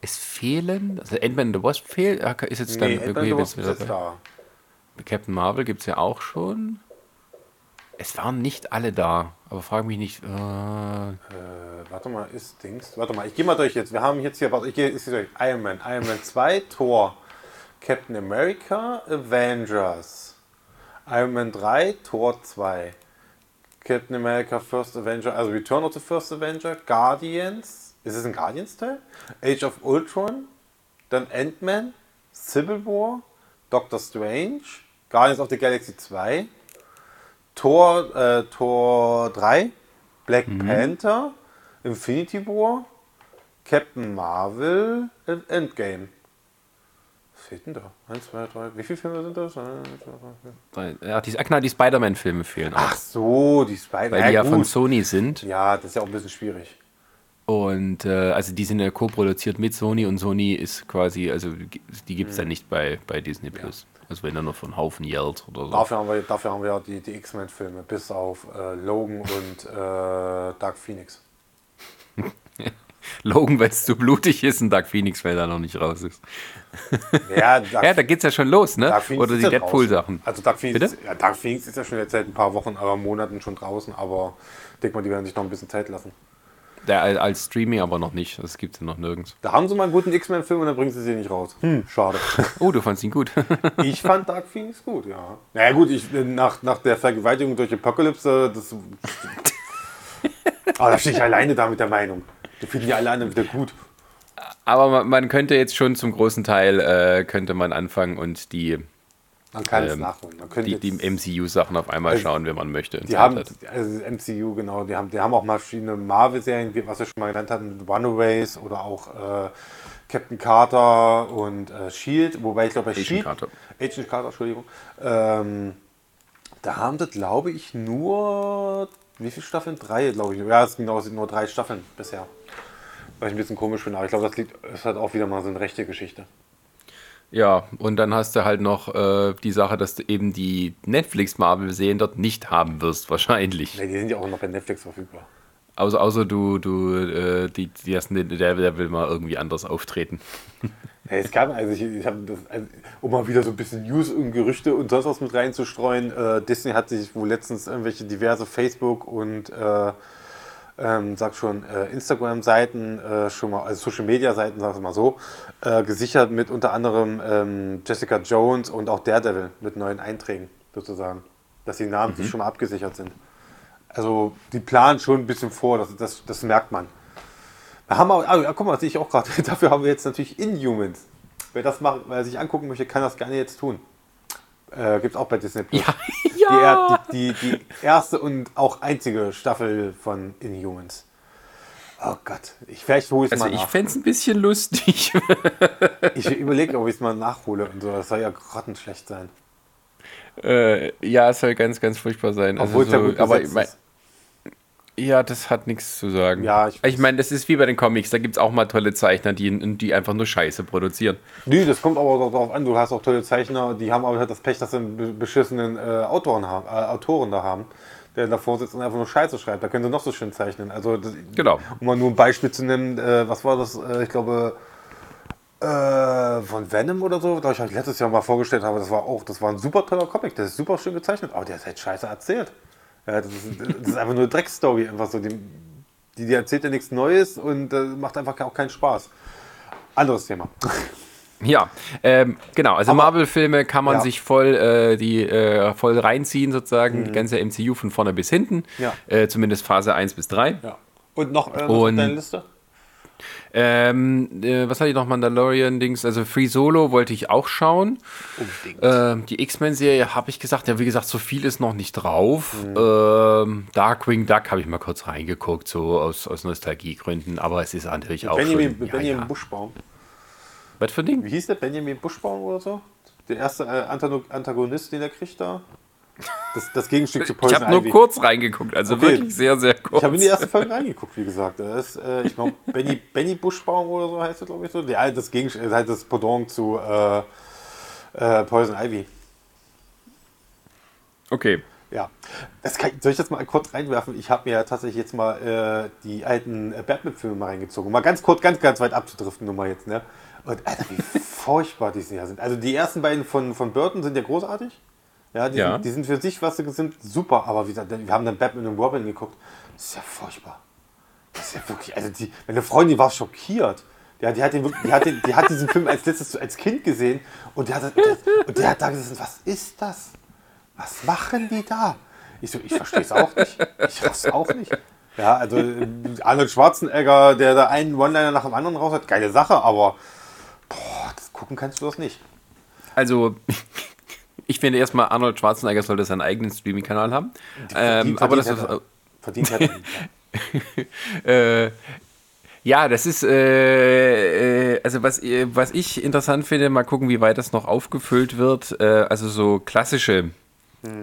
Es fehlen, also Ant-Man the Wasp fehlt, ist jetzt nee, dann okay, ist da. Captain Marvel gibt es ja auch schon. Es waren nicht alle da, aber frage mich nicht. Äh äh, warte mal, ist Dings. Warte mal, ich gehe mal durch jetzt. Wir haben jetzt hier, warte, ich gehe durch. Iron Man, Iron Man 2, Thor, Captain America, Avengers. Iron Man 3, Thor 2. Captain America First Avenger, also Return of the First Avenger, Guardians, Ist es ein Guardians-Teil? Age of Ultron, dann Ant-Man, Civil War, Doctor Strange, Guardians of the Galaxy 2, Thor, äh, Thor 3, Black Panther, Infinity War, Captain Marvel, und Endgame. Was fehlt denn da? 1, 2, 3. Wie viele Filme sind das? 1, 2, 3, 4. Ja, die, ach, na, die Spider-Man-Filme fehlen auch. Ach so, die Spider weil die ja von Sony sind. Ja, das ist ja auch ein bisschen schwierig. Und äh, also die sind ja co-produziert mit Sony und Sony ist quasi, also die gibt es ja nicht bei, bei Disney Plus. Also wenn er nur von Haufen yellt oder so. Dafür haben wir, dafür haben wir ja die, die X-Men-Filme, bis auf äh, Logan und äh, Dark Phoenix. [laughs] Logan, weil es zu blutig ist und Dark Phoenix, weil er noch nicht raus ist. [laughs] Ja, [laughs] Dark, Ja, da geht's ja schon los, ne? Oder ist die ja Deadpool-Sachen. Also Dark Phoenix, Bitte? ja, Dark Phoenix ist ja schon jetzt seit ein paar Wochen, aber Monaten schon draußen, aber ich denke mal, die werden sich noch ein bisschen Zeit lassen. Der al- als Streaming aber noch nicht. Das gibt's ja noch nirgends. Da haben sie mal einen guten X-Men-Film und dann bringen sie sie nicht raus. Hm, schade. Oh, du fandst ihn gut. [laughs] Ich fand Dark Phoenix gut, ja. Naja gut, ich, nach, nach der Vergewaltigung durch Apocalypse, das... aber [laughs] da stehe ich alleine da mit der Meinung. Die finden die alle anderen wieder gut. aber man, man könnte jetzt schon zum großen Teil äh, könnte man anfangen und die, Man kann es Ähm, nachholen. Man könnte die, die MCU-Sachen auf einmal Also, schauen, wenn man möchte. Die haben, also MCU, genau, die haben, die haben auch verschiedene Marvel-Serien, was wir schon mal genannt hatten, Runaways oder auch äh, Captain Carter und äh, Shield, wobei ich glaube bei Agent Shield, Carter. Agent Carter, Entschuldigung, ähm, da haben das glaube ich nur, wie viele Staffeln? Drei, glaube ich. Ja, es genau, es sind nur drei Staffeln bisher. Was ich ein bisschen komisch finde, aber ich glaube, das liegt, ist halt auch wieder mal so eine rechte Geschichte. Ja, und dann hast du halt noch äh, die Sache, dass du eben die Netflix-Marvel-Serien dort nicht haben wirst, wahrscheinlich. Ja, die sind ja auch noch bei Netflix verfügbar. Außer, außer du, du, äh, die, die ersten, der, der will mal irgendwie anders auftreten. [laughs] Ja, es gab, also ich, ich habe das, also, um mal wieder so ein bisschen News und Gerüchte und sonst was mit reinzustreuen, äh, Disney hat sich wohl letztens irgendwelche diverse Facebook und äh, ähm, sag schon äh, Instagram-Seiten äh, schon mal, also Social-Media-Seiten, sag ich mal so, äh, gesichert mit unter anderem ähm, Jessica Jones und auch Daredevil mit neuen Einträgen sozusagen, dass die Namen sich schon mal abgesichert sind. Also die planen schon ein bisschen vor, das, das, das merkt man. Da haben wir, ah, ja, guck mal, sehe ich auch gerade. [laughs] Dafür haben wir jetzt natürlich Inhumans. Wer das macht, wer sich angucken möchte, kann das gerne jetzt tun. Äh, Gibt es auch bei Disney Plus. Ja, Die, [laughs] er- die, die, die erste und auch einzige Staffel von Inhumans. Oh Gott, ich, vielleicht hole ich es Also mal ich nach. fände es ein bisschen lustig. [laughs] Ich überlege, ob ich es mal nachhole und so. Das soll ja grottenschlecht sein. äh, ja, es soll ganz, ganz furchtbar sein. Obwohl es ja so, gut aber ich ist. Ja, das hat nichts zu sagen. Ja, ich- ich meine, das ist wie bei den Comics. Da gibt es auch mal tolle Zeichner, die, die einfach nur Scheiße produzieren. Nee, das kommt aber darauf an. Du hast auch tolle Zeichner, die haben aber halt das Pech, dass sie einen be- beschissenen äh, Autoren, haben, äh, Autoren da haben, der davor sitzt und einfach nur Scheiße schreibt. Da können sie noch so schön zeichnen. Also, das, Genau. um mal nur ein Beispiel zu nennen, äh, was war das? Äh, ich glaube, äh, von Venom oder so, da ich euch letztes Jahr mal vorgestellt habe, das war auch, das war ein super toller Comic, der ist super schön gezeichnet, aber der ist halt scheiße erzählt. Ja, das, ist, das ist einfach nur eine Dreckstory, einfach so. Die, die, die erzählt ja nichts Neues und äh, macht einfach auch keinen Spaß. Anderes Thema. Ja, ähm, genau. Also Marvel-Filme kann man Ja. sich voll, äh, die, äh, voll reinziehen, sozusagen. Die ganze MCU von vorne bis hinten. Mhm. Ja. Äh, zumindest Phase 1 bis 3. Ja. Und noch, äh, noch Und- deine Liste? Ähm, äh, was hatte ich noch? Mandalorian-Dings. Also Free Solo wollte ich auch schauen. Unbedingt. Ähm, die X-Men-Serie habe ich gesagt, ja, wie gesagt, so viel ist noch nicht drauf. Mhm. Ähm, Darkwing Duck habe ich mal kurz reingeguckt, so aus, aus Nostalgiegründen, aber es ist natürlich auch Benjamin, schon. Ja, Benjamin ja. Buschbaum. Was für ein Ding? Wie hieß der? Benjamin Buschbaum oder so? Der erste äh, Antago- Antagonist, den er kriegt da? Das, das Gegenstück zu Ich Poison habe nur Ivy. kurz reingeguckt, also Okay. wirklich sehr, sehr kurz. Ich habe in die erste Folge reingeguckt, wie gesagt. Das ist, äh, ich glaube, Benny, Benny Buschbaum oder so heißt er, glaube ich so. Der, das, Gegenstück, halt das Pendant zu äh, äh, Poison Ivy. Okay. Ja, kann, soll ich das mal kurz reinwerfen? Ich habe mir tatsächlich jetzt mal äh, die alten äh, Batman-Filme mal reingezogen. Um Mal ganz kurz, ganz, ganz weit abzudriften, nur mal jetzt, ne? Und Alter, wie [laughs] furchtbar die sind. Also die ersten beiden von, von Burton sind ja großartig. Ja, die, Ja. Sind, die sind für sich, was sie sind, super. Aber wie gesagt, wir haben dann Batman und Robin geguckt. Das ist ja furchtbar. Das ist ja wirklich, also die, meine Freundin war schockiert. Ja, die hat, den, die, hat den, die hat diesen Film als letztes als Kind gesehen und der, hat, und der, hat da gesessen, was ist das? Was machen die da? Ich so, ich verstehe es auch nicht. Ich raff's auch nicht. Ja, also äh, Arnold Schwarzenegger, der da einen One-Liner nach dem anderen raus hat, geile Sache, aber boah, das gucken kannst du das nicht. Also, ich finde erstmal, Arnold Schwarzenegger sollte seinen eigenen Streaming-Kanal haben. Verdient- Ähm, aber das verdient ist. hat er. Verdient hat [laughs] er. Äh, ja, das ist, äh, äh, also was, äh, was ich interessant finde, mal gucken, wie weit das noch aufgefüllt wird. Äh, also so klassische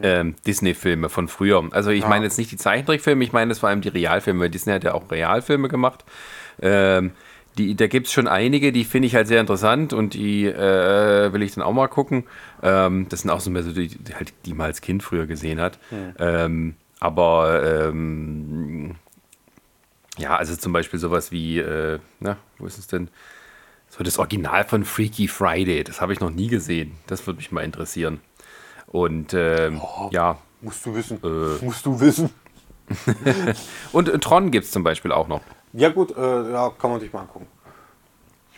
ähm, Disney-Filme von früher. Also ich meine jetzt nicht die Zeichentrickfilme, ich meine es vor allem die Realfilme. Disney hat ja auch Realfilme gemacht. Ähm, die, da gibt es schon einige, die finde ich halt sehr interessant und die äh, will ich dann auch mal gucken. Ähm, das sind auch so mehr so die, die, halt, die man als Kind früher gesehen hat. Ähm, aber ähm, ja, also zum Beispiel sowas wie, äh, na, wo ist es denn? So das Original von Freaky Friday, das habe ich noch nie gesehen. Das würde mich mal interessieren. Und ähm, ja, Musst du wissen. Äh. Musst du wissen. [laughs] und Tron gibt es zum Beispiel auch noch. Ja gut, äh, ja, kann man sich mal angucken.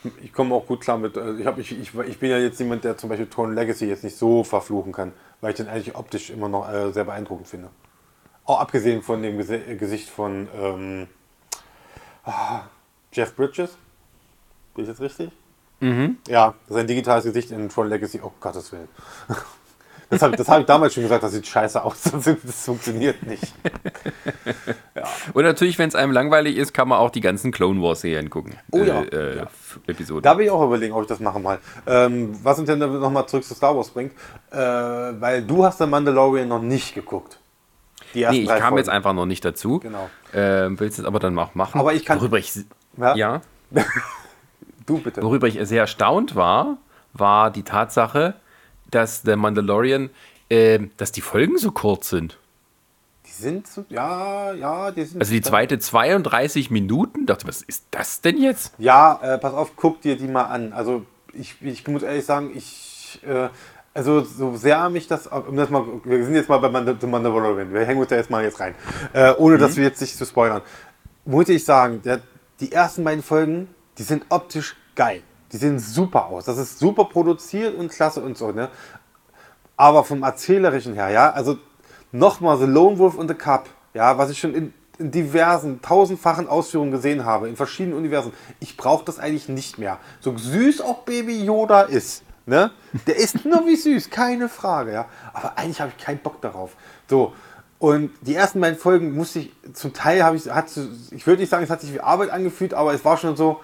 Ich, ich komme auch gut klar mit, äh, ich, hab, ich, ich, ich bin ja jetzt jemand, der zum Beispiel Tron Legacy jetzt nicht so verfluchen kann, weil ich den eigentlich optisch immer noch äh, sehr beeindruckend finde. Auch abgesehen von dem Gese äh, Gesicht von ähm, ah, Jeff Bridges. Bin ich jetzt richtig? Ja, sein digitales Gesicht in Tron Legacy, oh Gottes Willen. [laughs] Das habe hab ich damals schon gesagt, das sieht scheiße aus, [laughs] das funktioniert nicht. Und natürlich, wenn es einem langweilig ist, kann man auch die ganzen Clone Wars Serien gucken. Oh ja, Äh, äh, ja. Episoden. Da will ich auch überlegen, ob ich das mache mal. Ähm, was uns denn nochmal zurück zu Star Wars bringt, äh, weil du hast den Mandalorian noch nicht geguckt. Die ersten nee, ich kam Folgen. jetzt einfach noch nicht dazu. Genau. Ähm, willst es aber dann auch machen. Aber ich kann- Worüber ich, Ja? ja, [laughs] Du bitte. worüber ich sehr erstaunt war, war die Tatsache, dass der Mandalorian, ähm, dass die Folgen so kurz sind. Die sind, so, ja, ja, die sind. Also die zweite 32 Minuten. Dachte, was ist das denn jetzt? Ja, äh, pass auf, guck dir die mal an. Also ich, ich muss ehrlich sagen, ich, äh, also so sehr mich das, um das mal, wir sind jetzt mal bei The Mandalorian, wir hängen uns da jetzt mal jetzt rein, äh, ohne dass wir jetzt nicht zu spoilern. Muss ich sagen, der, die ersten beiden Folgen, die sind optisch geil. Die sehen super aus. Das ist super produziert und klasse und so, ne? Aber vom Erzählerischen her, ja, also nochmal The Lone Wolf und The Cup, ja, was ich schon in, in diversen, tausendfachen Ausführungen gesehen habe, in verschiedenen Universen. Ich brauche das eigentlich nicht mehr. So süß auch Baby Yoda ist, ne? Der ist nur wie süß, keine Frage, ja. Aber eigentlich habe ich keinen Bock darauf. So. Und die ersten beiden Folgen musste ich, zum Teil habe ich, hat, ich würde nicht sagen, es hat sich wie Arbeit angefühlt, aber es war schon so,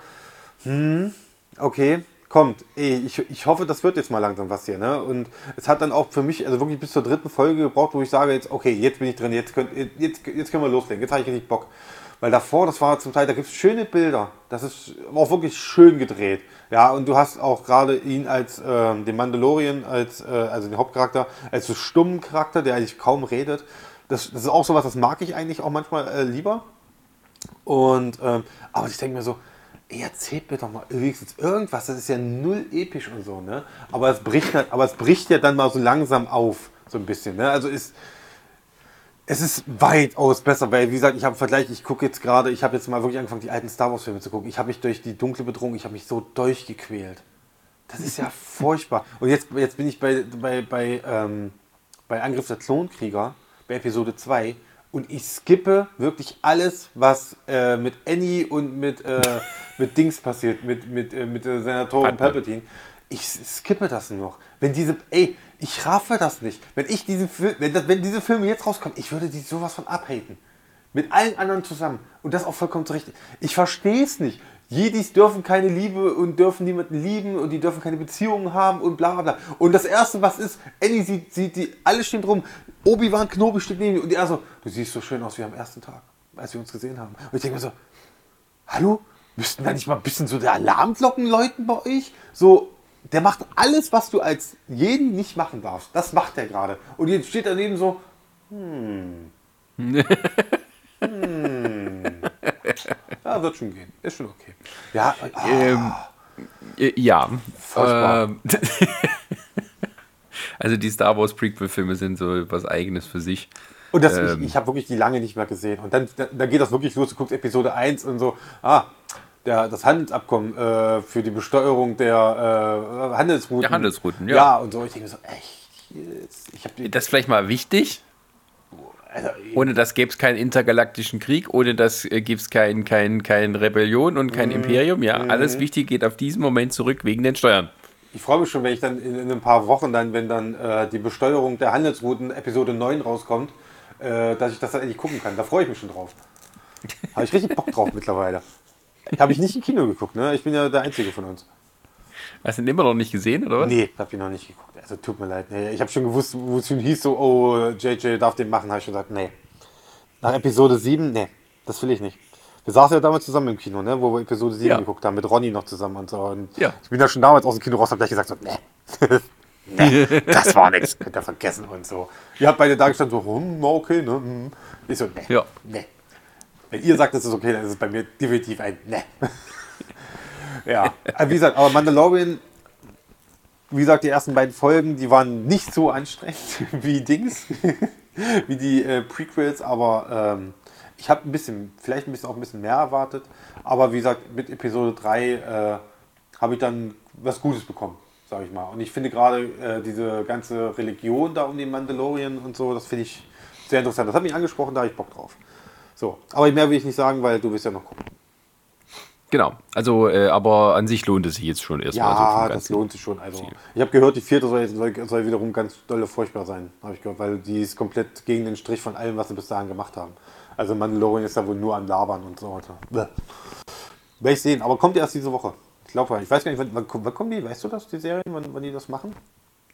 okay, kommt. Ey, ich, ich hoffe, das wird jetzt mal langsam was hier. Ne? Und es hat dann auch für mich, also wirklich bis zur dritten Folge gebraucht, wo ich sage, jetzt, okay, jetzt bin ich drin, jetzt, könnt, jetzt, jetzt können wir loslegen, jetzt habe ich richtig Bock. Weil davor, das war zum Teil, da gibt es schöne Bilder. Das ist auch wirklich schön gedreht. Ja, und du hast auch gerade ihn als ähm, den Mandalorian, als, äh, also den Hauptcharakter, als so stummen Charakter, der eigentlich kaum redet. Das, das ist auch sowas, das mag ich eigentlich auch manchmal äh, lieber. Und, ähm, aber ich denke mir so, ey, erzählt mir doch mal wenigstens irgendwas, das ist ja null episch und so, ne? Aber es bricht, halt- aber es bricht ja dann mal so langsam auf, so ein bisschen, ne? Also ist, es ist weitaus besser, weil, wie gesagt, ich habe Vergleich, ich gucke jetzt gerade, ich habe jetzt mal wirklich angefangen, die alten Star Wars Filme zu gucken. Ich habe mich durch die dunkle Bedrohung, ich habe mich so durchgequält. Das ist ja [laughs] furchtbar. Und jetzt, jetzt bin ich bei, bei, bei, ähm, bei Angriff der Klonkrieger, bei Episode 2, und ich skippe wirklich alles, was äh, mit Annie und mit, äh, mit Dings passiert, mit, mit, äh, mit äh, Senatorin. Palpatine. Ich skippe das nur noch. Wenn diese, ey, ich raffe das nicht. Wenn ich diesen Film, wenn, das, wenn diese Filme jetzt rauskommen, ich würde die sowas von abhaten. Mit allen anderen zusammen. Und das auch vollkommen zurecht. Ich verstehe es nicht. Jedis dürfen keine Liebe und dürfen niemanden lieben und die dürfen keine Beziehungen haben und bla bla bla. Und das erste, was ist, Annie sieht, sieht die, alle stehen drum, Obi-Wan Knobi steht neben ihr und er so, du siehst so schön aus wie am ersten Tag, als wir uns gesehen haben. Und ich denke mir so, hallo? Müssten da nicht mal ein bisschen so der Alarmglocken läuten bei euch? So, der macht alles, was du als jeden nicht machen darfst. Das macht er gerade. Und jetzt steht daneben so, hm. hm. [laughs] Ja, wird schon gehen. Ist schon okay. Ja, ah, Ähm, äh, ja. Ähm, [laughs] also die Star Wars Prequel-Filme sind so was Eigenes für sich. und das, ähm, ich, ich habe wirklich die lange nicht mehr gesehen. Und dann, dann, dann geht das wirklich los. Du guckst Episode 1 und so, ah, der, das Handelsabkommen äh, für die Besteuerung der äh, Handelsrouten. Der Handelsrouten, ja. Ja, und so. Ich denke so, echt, ich habe Das ist vielleicht mal wichtig. Also, ohne das gäbe es keinen intergalaktischen Krieg, ohne das äh, gibt es kein, kein, kein Rebellion und kein mm, Imperium. Ja, mm. alles wichtig geht auf diesen Moment zurück wegen den Steuern. Ich freue mich schon, wenn ich dann in, in ein paar Wochen dann, wenn dann äh, die Besteuerung der Handelsrouten Episode 9 rauskommt, äh, dass ich das dann endlich gucken kann. Da freue ich mich schon drauf. Habe ich richtig Bock drauf mittlerweile. Habe ich nicht im Kino geguckt, ne? Ich bin ja der Einzige von uns. Hast du den immer noch nicht gesehen, oder was? Nee, hab ich noch nicht geguckt. Also tut mir leid. Nee, ich habe schon gewusst, wo es hieß, so, oh, JJ darf den machen, habe ich schon gesagt, nee. Nach Episode 7, nee, das will ich nicht. Wir saßen ja damals zusammen im Kino, ne, wo wir Episode 7 ja. geguckt haben, mit Ronny noch zusammen und so. Und ja. Ich bin ja schon damals aus dem Kino raus, hab gleich gesagt, so, nee. [laughs] nee, das war nichts, könnt ihr vergessen und so. Ihr habt beide da gestanden, so, hm, okay, ne? Hm. Ich so, nee, ja. nee. Wenn ihr sagt, es ist okay, dann ist es bei mir definitiv ein nee. [laughs] ja, wie gesagt, aber Mandalorian, wie gesagt, die ersten beiden Folgen, die waren nicht so anstrengend [laughs] wie Dings, [laughs] wie die äh, Prequels, aber ähm, ich habe ein bisschen, vielleicht ein bisschen auch ein bisschen mehr erwartet, aber wie gesagt, mit Episode 3 äh, habe ich dann was Gutes bekommen, sage ich mal. Und ich finde gerade äh, diese ganze Religion da um den Mandalorian und so, das finde ich sehr interessant. Das hat mich angesprochen, da habe ich Bock drauf. So, aber mehr will ich nicht sagen, weil du wirst ja noch gucken. Genau, also äh, aber an sich lohnt es sich jetzt schon erstmal. Ja, so das lohnt sich schon. Also, ich habe gehört, die vierte soll, soll, soll, wiederum ganz dolle furchtbar sein, habe ich gehört, weil die ist komplett gegen den Strich von allem, was sie bis dahin gemacht haben. Also Mandalorian ist da wohl nur am Labern und so weiter. Werde ich sehen, aber kommt erst diese Woche. Ich glaube, ich weiß gar nicht, wann, wann, wann, kommen die? Weißt du das, die Serien, wann, wann die das machen?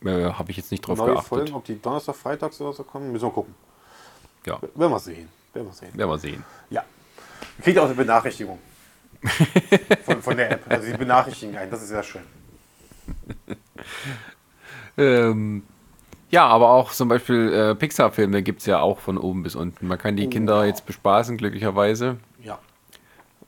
Äh, habe ich jetzt nicht drauf Neue geachtet. Folgen, ob die Donnerstag, Freitags oder so kommen, müssen wir gucken. Ja. Werden wir sehen. Werden wir sehen. Werden wir sehen. Ja. Kriegt auch eine Benachrichtigung. [laughs] von, von, der App. Also sie benachrichtigen einen, das ist sehr schön. [laughs] ähm, ja, aber auch zum Beispiel äh, Pixar-Filme gibt es ja auch von oben bis unten. Man kann die oh, Kinder wow. jetzt bespaßen, glücklicherweise. Ja.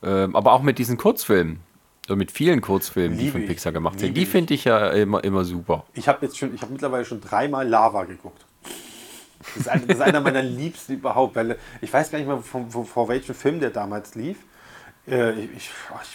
Ähm, aber auch mit diesen Kurzfilmen. So mit vielen Kurzfilmen, Liebe die von Pixar gemacht sind. Die finde ich ja immer, immer super. Ich habe jetzt schon, ich habe mittlerweile schon dreimal Lava geguckt. Das ist, ein, das ist einer meiner liebsten überhaupt, weil ich weiß gar nicht mehr, vor, vor welchem Film der damals lief. Äh, ich,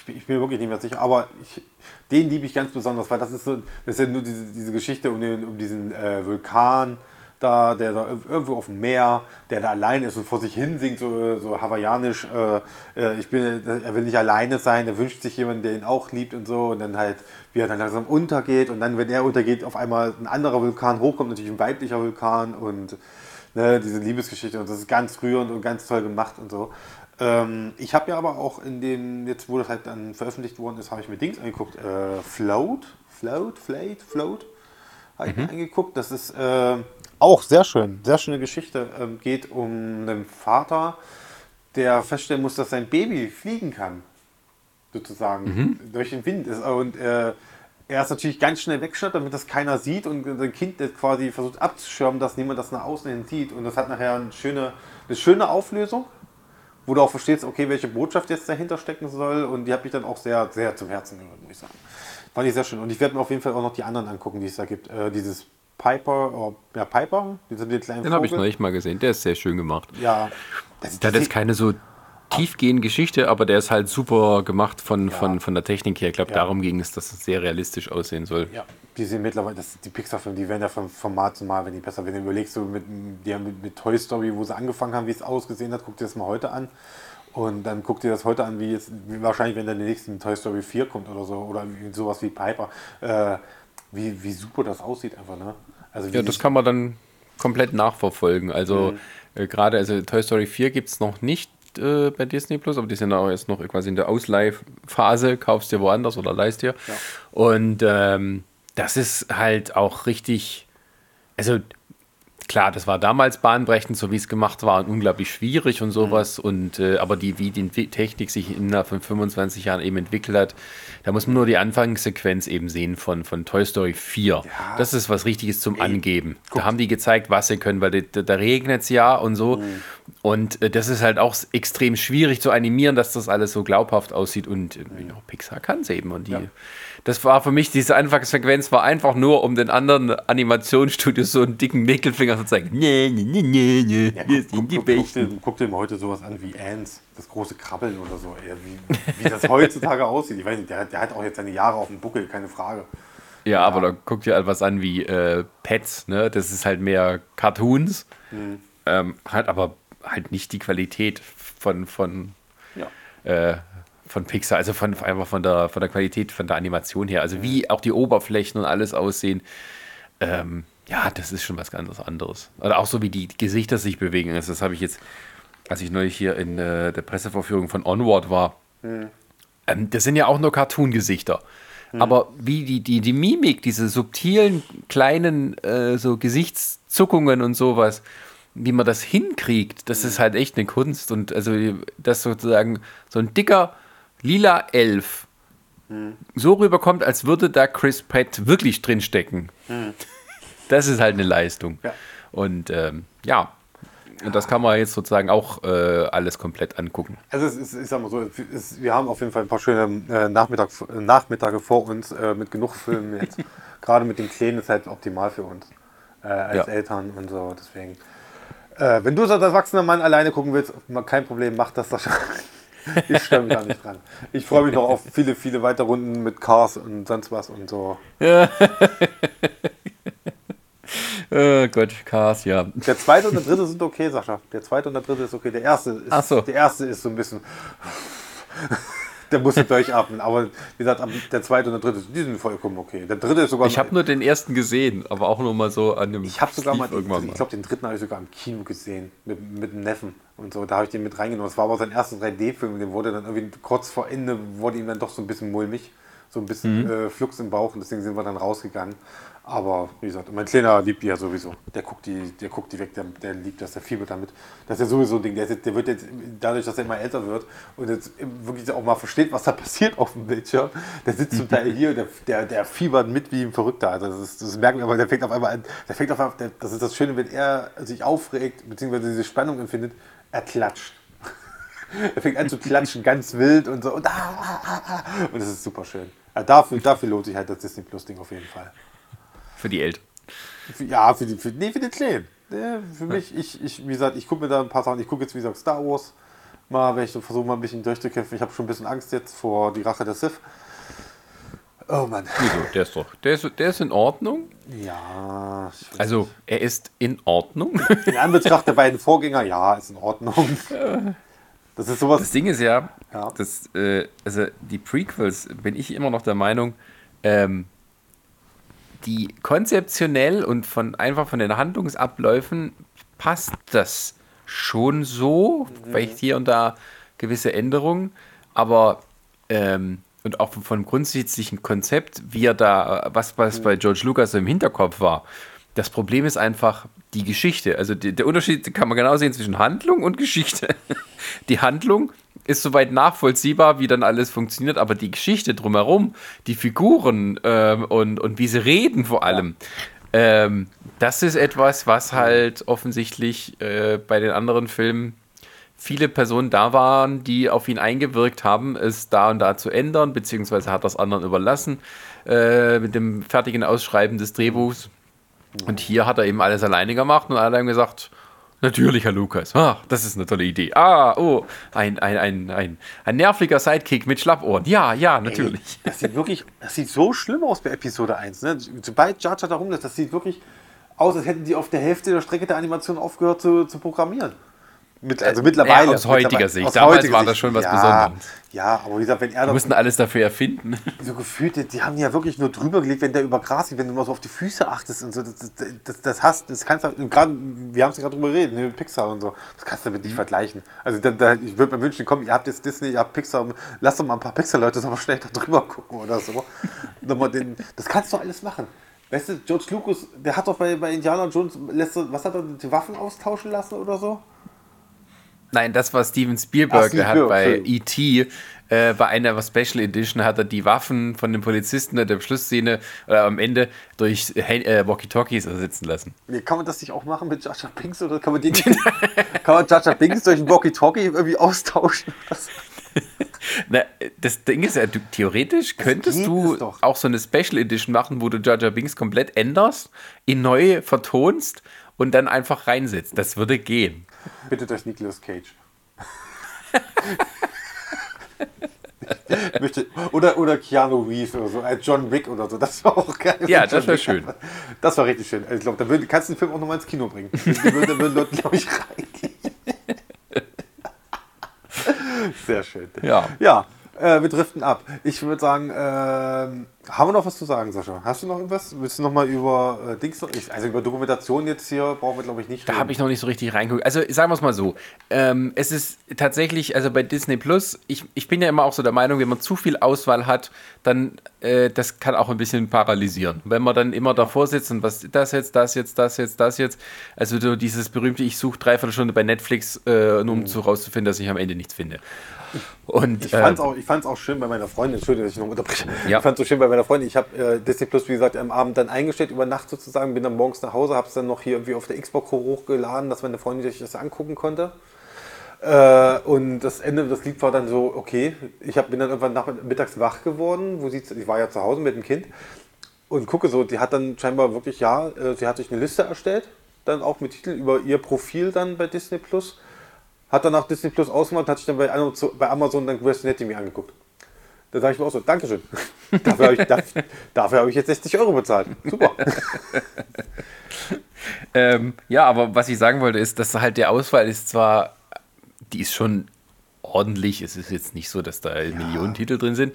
ich, ich, bin wirklich nicht mehr sicher, aber ich, den liebe ich ganz besonders, weil das ist so, das ist ja nur diese, diese Geschichte um, den, um diesen äh, Vulkan da, der da irgendwo auf dem Meer, der da allein ist und vor sich hin singt, so, so hawaiianisch, äh, äh, ich bin, er will nicht alleine sein, er wünscht sich jemanden, der ihn auch liebt und so und dann halt, wie er dann langsam untergeht und dann, wenn er untergeht, auf einmal ein anderer Vulkan hochkommt, natürlich ein weiblicher Vulkan und ne, diese Liebesgeschichte und das ist ganz rührend und ganz toll gemacht und so. Ähm, ich habe ja aber auch in dem, jetzt wo das halt dann veröffentlicht worden ist, habe ich mir Dings angeguckt, äh, Float, Float, Float, Float, habe ich mhm. mir angeguckt. Das ist äh, auch sehr schön, sehr schöne Geschichte. Ähm, geht um einen Vater, der feststellen muss, dass sein Baby fliegen kann, sozusagen, mhm. durch den Wind ist. Und äh, er ist natürlich ganz schnell weggeschaut, damit das keiner sieht und sein Kind quasi versucht abzuschirmen, dass niemand das nach außen hin sieht. Und das hat nachher eine schöne, eine schöne Auflösung wo du auch verstehst, okay, welche Botschaft jetzt dahinter stecken soll. Und die habe ich dann auch sehr, sehr zum Herzen gehört, muss ich sagen. Fand ich sehr schön. Und ich werde mir auf jeden Fall auch noch die anderen angucken, die es da gibt. Äh, dieses Piper, oh, ja, Piper, den kleinen Den habe ich noch nicht mal gesehen. Der ist sehr schön gemacht. Ja. Das, der hat jetzt keine so tiefgehende Geschichte, aber der ist halt super gemacht von, ja. von, von der Technik her. Ich glaube, ja. darum ging es, dass es sehr realistisch aussehen soll. Ja, die sind mittlerweile, das, die Pixar-Filme, die werden ja von Format zu Mal, wenn die besser, wenn du überlegst, so mit, die haben mit, mit Toy Story, wo sie angefangen haben, wie es ausgesehen hat, guck dir das mal heute an. Und dann guck dir das heute an, wie jetzt, wie wahrscheinlich, wenn dann der nächste Toy Story 4 kommt oder so, oder sowas wie Piper, äh, wie, wie super das aussieht einfach, ne? Also ja, das kann man dann komplett nachverfolgen. Also mhm. äh, gerade, also Toy Story 4 gibt es noch nicht äh, bei Disney Plus, aber die sind auch jetzt noch quasi in der Ausleihphase, kaufst dir woanders oder leist dir. Ja. Und ähm, das ist halt auch richtig, also klar, das war damals bahnbrechend, so wie es gemacht war, und unglaublich schwierig und sowas. Mhm. Und äh, aber die, wie die Technik sich innerhalb von 25 Jahren eben entwickelt hat, da muss man nur die Anfangssequenz eben sehen von, von Toy Story 4. Ja. Das ist was Richtiges zum Ey, Angeben. Guck. Da haben die gezeigt, was sie können, weil da, da regnet es ja und so. Mhm. Und äh, das ist halt auch extrem schwierig zu animieren, dass das alles so glaubhaft aussieht. Und äh, mhm. Pixar kann es eben. Und die. Ja das war für mich, diese Anfangssequenz war einfach nur, um den anderen Animationsstudios so einen dicken Mittelfinger zu zeigen. Nee, nee, nee, nee, nee, ja, wir sind die guck. Guck, guck, dir mal heute sowas an wie Ants, das große Krabbeln oder so, ey, wie, wie das heutzutage [laughs] aussieht. Ich weiß nicht, der, der, hat auch jetzt seine Jahre auf dem Buckel, keine Frage. Ja, ja. aber da guck dir halt was an wie äh, Pets, ne? Das ist halt mehr Cartoons. Mhm. ähm, hat aber halt nicht die Qualität von, von, Ja. äh, von Pixar, also von, einfach von der, von der Qualität, von der Animation her. Also wie auch die Oberflächen und alles aussehen. Ähm, ja, das ist schon was ganz anderes. Oder auch so wie die Gesichter sich bewegen. Also das habe ich jetzt, als ich neulich hier in äh, der Pressevorführung von Onward war. Ähm, das sind ja auch nur Cartoon-Gesichter. Aber wie die, die, die Mimik, diese subtilen kleinen äh, so Gesichtszuckungen und sowas, wie man das hinkriegt, das ist halt echt eine Kunst. Und also das sozusagen so ein dicker lila Elf so rüberkommt, als würde da Chris Pratt wirklich drinstecken. Das ist halt eine Leistung. Ja. Und ähm, ja, und das kann man jetzt sozusagen auch äh, alles komplett angucken. Also es ist, ich sag mal so, ist, wir haben auf jeden Fall ein paar schöne äh, Nachmittag, äh, Nachmittage vor uns äh, mit genug Filmen jetzt. [laughs] Gerade mit dem Kleinen ist halt optimal für uns äh, als Ja. Eltern und so. Deswegen, äh, wenn du als erwachsener Mann alleine gucken willst, kein Problem, mach das schon. [laughs] Ich störe mich da nicht dran. Ich freue mich noch auf viele, viele weitere Runden mit Cars und sonst was und so. [laughs] Oh Gott, Cars, ja. Der zweite und der dritte sind okay, Sascha. Der zweite und der dritte ist okay. Der erste ist, so. der erste ist so ein bisschen. [laughs] der muss durchatmen. Aber wie gesagt, der zweite und der dritte, die sind vollkommen okay. Der dritte ist sogar. Ich habe nur den ersten gesehen, aber auch nur mal so an dem. ich habe sogar mal, Stief irgendwann ich glaube, den dritten habe ich sogar im Kino gesehen. Mit, mit dem Neffen und so. Da habe ich den mit reingenommen. Das war aber sein erster 3D-Film. Den wurde dann irgendwie kurz vor Ende, wurde ihm dann doch so ein bisschen mulmig. So ein bisschen Mhm. äh, Flux im Bauch und deswegen sind wir dann rausgegangen. Aber wie gesagt, mein Kleiner liebt die ja sowieso. Der guckt die, der guckt die weg, der, der liebt das, der fiebert damit. Das ist ja sowieso ein Ding. Der, jetzt- der wird jetzt, dadurch, dass er immer älter wird und jetzt wirklich auch mal versteht, was da [laughs] passiert auf dem Bildschirm, der sitzt zum [laughs] Teil hier, der, der, der fiebert mit wie ein Verrückter. Also das, ist, das merken wir, aber der fängt auf einmal an, der fängt auf einmal, der, das ist das Schöne, wenn er sich aufregt, beziehungsweise diese Spannung empfindet, er klatscht. [laughs] Er fängt an zu klatschen, ganz wild und so. Und, ah, ah, ah, ah. und das ist super schön. Ja, dafür, dafür lohnt sich halt das Disney Plus Ding auf jeden Fall. Für die Eltern. Ja, für, die, für, nee, für den Kleinen. Nee, für mich, ich, ich, wie gesagt, ich gucke mir da ein paar Sachen. Ich gucke jetzt, wie gesagt, Star Wars. Mal, wenn ich so versuche, mal ein bisschen durchzukämpfen. Ich habe schon ein bisschen Angst jetzt vor die Rache der Sith. Oh Mann. Wieso? Der ist doch. Der ist, der ist in Ordnung. Ja, Also, er ist in Ordnung. in Anbetracht der beiden Vorgänger, ja, ist in Ordnung. [laughs] Das ist sowas. Das Ding ist ja, Ja. dass, äh, also die Prequels, bin ich immer noch der Meinung, ähm, die konzeptionell und von einfach von den Handlungsabläufen passt das schon so, vielleicht hier und da gewisse Änderungen, aber ähm, und auch vom grundsätzlichen Konzept, wie er da, was, was bei George Lucas so im Hinterkopf war. Das Problem ist einfach die Geschichte. Also die, der Unterschied kann man genau sehen zwischen Handlung und Geschichte. [laughs] Die Handlung ist soweit nachvollziehbar, wie dann alles funktioniert, aber die Geschichte drumherum, die Figuren ähm, und, und wie sie reden vor allem, ähm, das ist etwas, was halt offensichtlich äh, bei den anderen Filmen viele Personen da waren, die auf ihn eingewirkt haben, es da und da zu ändern, beziehungsweise hat das anderen überlassen äh, mit dem fertigen Ausschreiben des Drehbuchs. Und hier hat er eben alles alleine gemacht und alle haben gesagt, natürlich, Herr Lukas, ah, das ist eine tolle Idee. Ah, oh, ein, ein, ein, ein, ein nerviger Sidekick mit Schlappohren. Ja, ja, natürlich. Das sieht wirklich, das sieht so schlimm aus bei Episode 1. Ne? Sobald Jar Jar da rumläuft, das sieht wirklich aus, als hätten die auf der Hälfte der Strecke der Animation aufgehört zu, zu programmieren. Mit, also mittlerweile. Äh, aus heutiger Sicht. aus Damals heutiger war das schon was ja, Besonderes. Ja, aber wie gesagt, wenn er Wir da mussten alles dafür erfinden. [laughs] so gefühlt, die- die haben ja wirklich nur drüber gelegt, wenn der über Gras geht, wenn du mal so auf die Füße achtest und so. Das, das, das, das hast, das kannst du, gerade, wir haben es ja gerade drüber geredet, ne, mit Pixar und so. Das kannst du damit Mhm. nicht vergleichen. Also da, da, ich würde mir wünschen, komm, ihr habt jetzt Disney, ihr habt Pixar, lasst doch mal ein paar Pixar-Leute noch mal schnell da drüber gucken oder so. [laughs] Nochmal den, das kannst du alles machen. Weißt du, George Lucas, der hat doch bei, bei Indiana Jones, lässt, was hat er, die Waffen austauschen lassen oder so? Nein, das war Steven Spielberg. Der hat bei. E.T. Äh, bei einer Special Edition hat er die Waffen von den Polizisten in der Schlussszene oder am Ende durch äh, Walkie-Talkies ersetzen lassen. Nee, kann man das nicht auch machen mit Jar Binks oder kann man den [laughs] kann man Jar Binks durch ein Walkie-Talkie irgendwie austauschen? Das, [laughs] Na, das Ding ist ja, du, theoretisch könntest du auch so eine Special Edition machen, wo du Jar Binks komplett änderst, ihn neu vertonst und dann einfach reinsetzt. Das würde gehen. bitte durch Nicolas Cage. möchte, oder, oder Keanu Reeves oder so, als John Wick oder so, das war auch geil. Ja, das war schön. Das war richtig schön. Ich glaube, da kannst du den Film auch nochmal ins Kino bringen. Da würden, da würden Leute, glaube ich, reingehen. [laughs] Sehr schön. Ja. Ja, äh, wir driften ab. Ich würde sagen, ähm, haben wir noch was zu sagen, Sascha? Hast du noch irgendwas? Willst du noch mal über äh, Dings also über Dokumentation jetzt hier brauchen wir, glaube ich, nicht Da habe ich noch nicht so richtig reingeguckt. Also sagen wir es mal so. Ähm, es ist tatsächlich, also bei Disney Plus, ich, ich bin ja immer auch so der Meinung, wenn man zu viel Auswahl hat, dann äh, das kann auch ein bisschen paralysieren. Wenn man dann immer davor sitzt und was das jetzt, das jetzt, das jetzt, das jetzt. Also so dieses berühmte, ich suche dreiviertel Stunde bei Netflix, äh, nur um zu rauszufinden, dass ich am Ende nichts finde. Und, Ich fand es auch, ich fand's auch schön bei meiner Freundin, Entschuldigung, dass ich noch unterbreche. Ja. Ich fand es so schön bei meiner Freundin. Ich habe äh, Disney Plus, wie gesagt, am Abend dann eingestellt, über Nacht sozusagen, bin dann morgens nach Hause, habe es dann noch hier irgendwie auf der Xbox hochgeladen, dass meine Freundin sich das angucken konnte. Äh, und das Ende, das Lied war dann so, okay, ich hab, bin dann irgendwann nach, mittags wach geworden, wo sie, ich war ja zu Hause mit dem Kind und gucke so, die hat dann scheinbar wirklich, ja, äh, sie hat sich eine Liste erstellt, dann auch mit Titel über ihr Profil dann bei Disney Plus, hat dann nach Disney Plus ausgemacht, hat sich dann bei Amazon, bei Amazon dann Grey's Anatomy angeguckt. Da sage ich mir auch so, Dankeschön. [laughs] dafür habe ich, dafür, dafür habe ich jetzt 60 Euro bezahlt. Super. [laughs] Ähm, ja, aber was ich sagen wollte, ist, dass halt der Auswahl ist zwar, die ist schon ordentlich. Es ist jetzt nicht so, dass da Millionen Titel drin sind.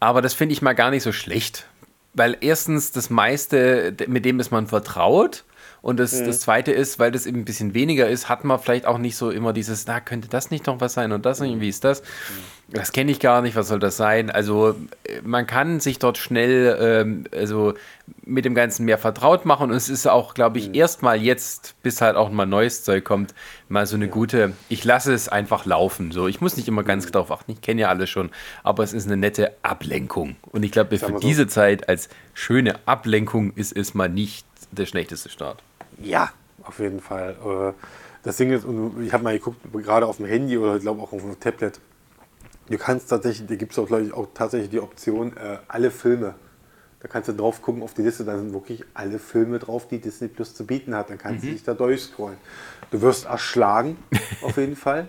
Aber das finde ich mal gar nicht so schlecht. Weil erstens das meiste, mit dem ist man vertraut. Und das, das zweite ist, weil das eben ein bisschen weniger ist, hat man vielleicht auch nicht so immer dieses, na, könnte das nicht noch was sein und das nicht, wie ist das? Das kenne ich gar nicht, was soll das sein? Also äh, man kann sich dort schnell ähm, also mit dem Ganzen mehr vertraut machen und es ist auch, glaube ich, erstmal jetzt, bis halt auch mal neues Zeug kommt, mal so eine gute, ich lasse es einfach laufen. So, ich muss nicht immer ganz drauf achten, ich kenne ja alles schon, aber es ist eine nette Ablenkung. Und ich glaube, für so. diese Zeit als schöne Ablenkung ist es mal nicht der schlechteste Start. Ja, auf jeden Fall. Äh, Das Ding ist, ich habe mal geguckt, gerade auf dem Handy oder ich glaube auch auf dem Tablet, du kannst tatsächlich, da gibt es auch, glaube ich, auch tatsächlich die Option, äh, alle Filme. Da kannst du drauf gucken auf die Liste, da sind wirklich alle Filme drauf, die Disney Plus zu bieten hat. Dann kannst du dich da durchscrollen. Du wirst erschlagen, [laughs] auf jeden Fall.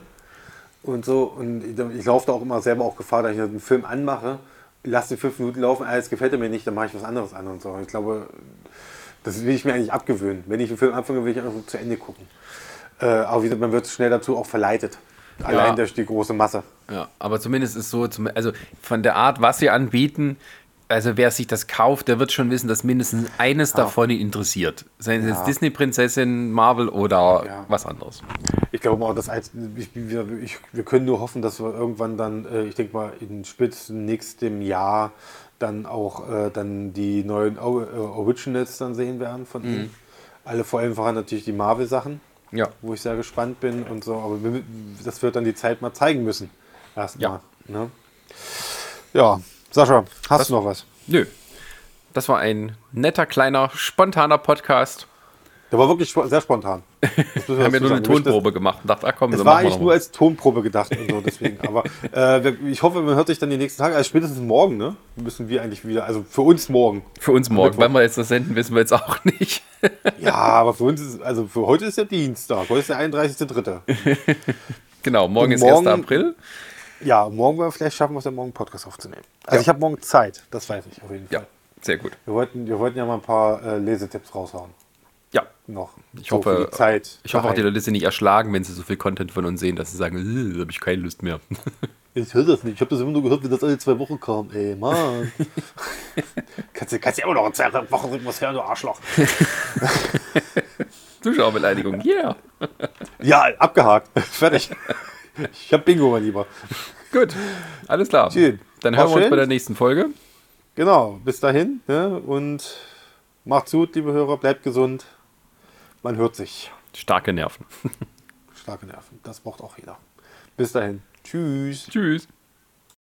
Und so, und ich, ich laufe da auch immer selber auch Gefahr, dass ich einen Film anmache, lasse die fünf Minuten laufen, alles gefällt mir nicht, dann mache ich was anderes an und so. Ich glaube, das will ich mir eigentlich abgewöhnen. Wenn ich einen Film anfange, will ich einfach zu Ende gucken. Äh, aber wie gesagt, man wird schnell dazu auch verleitet. Allein durch die große Masse. Ja, aber zumindest ist so, also von der Art, was sie anbieten, also wer sich das kauft, der wird schon wissen, dass mindestens eines davon ihn interessiert. Seien es Ja. jetzt Disney-Prinzessin, Marvel oder Ja. was anderes. Ich glaube auch, dass ich, wir, ich, wir können nur hoffen, dass wir irgendwann dann, äh, ich denke mal, in spätestens nächstem Jahr dann auch äh, dann die neuen äh, Originals dann sehen werden von ihm. Alle vor allem voran natürlich die Marvel-Sachen, Ja. wo ich sehr gespannt bin und so. Aber das wird dann die Zeit mal zeigen müssen. Erstmal. Ne? Ja, Sascha, hast du noch was? Nö. Das war ein netter, kleiner, spontaner Podcast. Der war wirklich sehr spontan. [laughs] Das Wir haben ja nur eine Tonprobe gemacht und dachte, ach komm, dann war eigentlich nur als Tonprobe gedacht und so, deswegen. Aber äh, ich hoffe, man hört sich dann die nächsten Tage, also spätestens morgen, ne? Müssen wir eigentlich wieder, also für uns morgen. Für uns morgen. Mittwoch. Wann wir jetzt das senden, wissen wir jetzt auch [laughs] nicht. Ja, aber für uns ist, also für heute ist ja Dienstag, heute ist der 31.3. [laughs] genau, morgen Und ist morgen- 1. April. Ja, morgen, wir- vielleicht schaffen wir es ja morgen einen Podcast aufzunehmen. Also ich habe morgen Zeit, das weiß ich auf jeden Fall. Ja, sehr gut. Wir, wollten, wir wollten ja mal ein paar äh, Lesetipps raushauen. Ja, Noch. Ich So hoffe, Zeit. ich hoffe auch, die. Leute sind nicht erschlagen, wenn sie so viel Content von uns sehen, dass sie sagen, "Äh, da habe ich keine Lust mehr. [laughs] Ich höre das nicht. Ich habe das immer nur gehört, wie das alle zwei Wochen kam. Ey, Mann. [laughs] kannst, du, kannst du immer noch einen zwei Wochen Rhythmus hören, du Arschloch. [laughs] Zuschauerbeleidigung, yeah. Ja, abgehakt. Fertig. Ich hab Bingo, mein Lieber. Gut, alles klar. Schön. Dann War hören wir uns schön. bei der nächsten Folge. Genau, bis dahin. Ne? Und macht's gut, liebe Hörer. Bleibt gesund. Man hört sich. Starke Nerven. [laughs] Starke Nerven. Das braucht auch jeder. Bis dahin. Tschüss. Tschüss.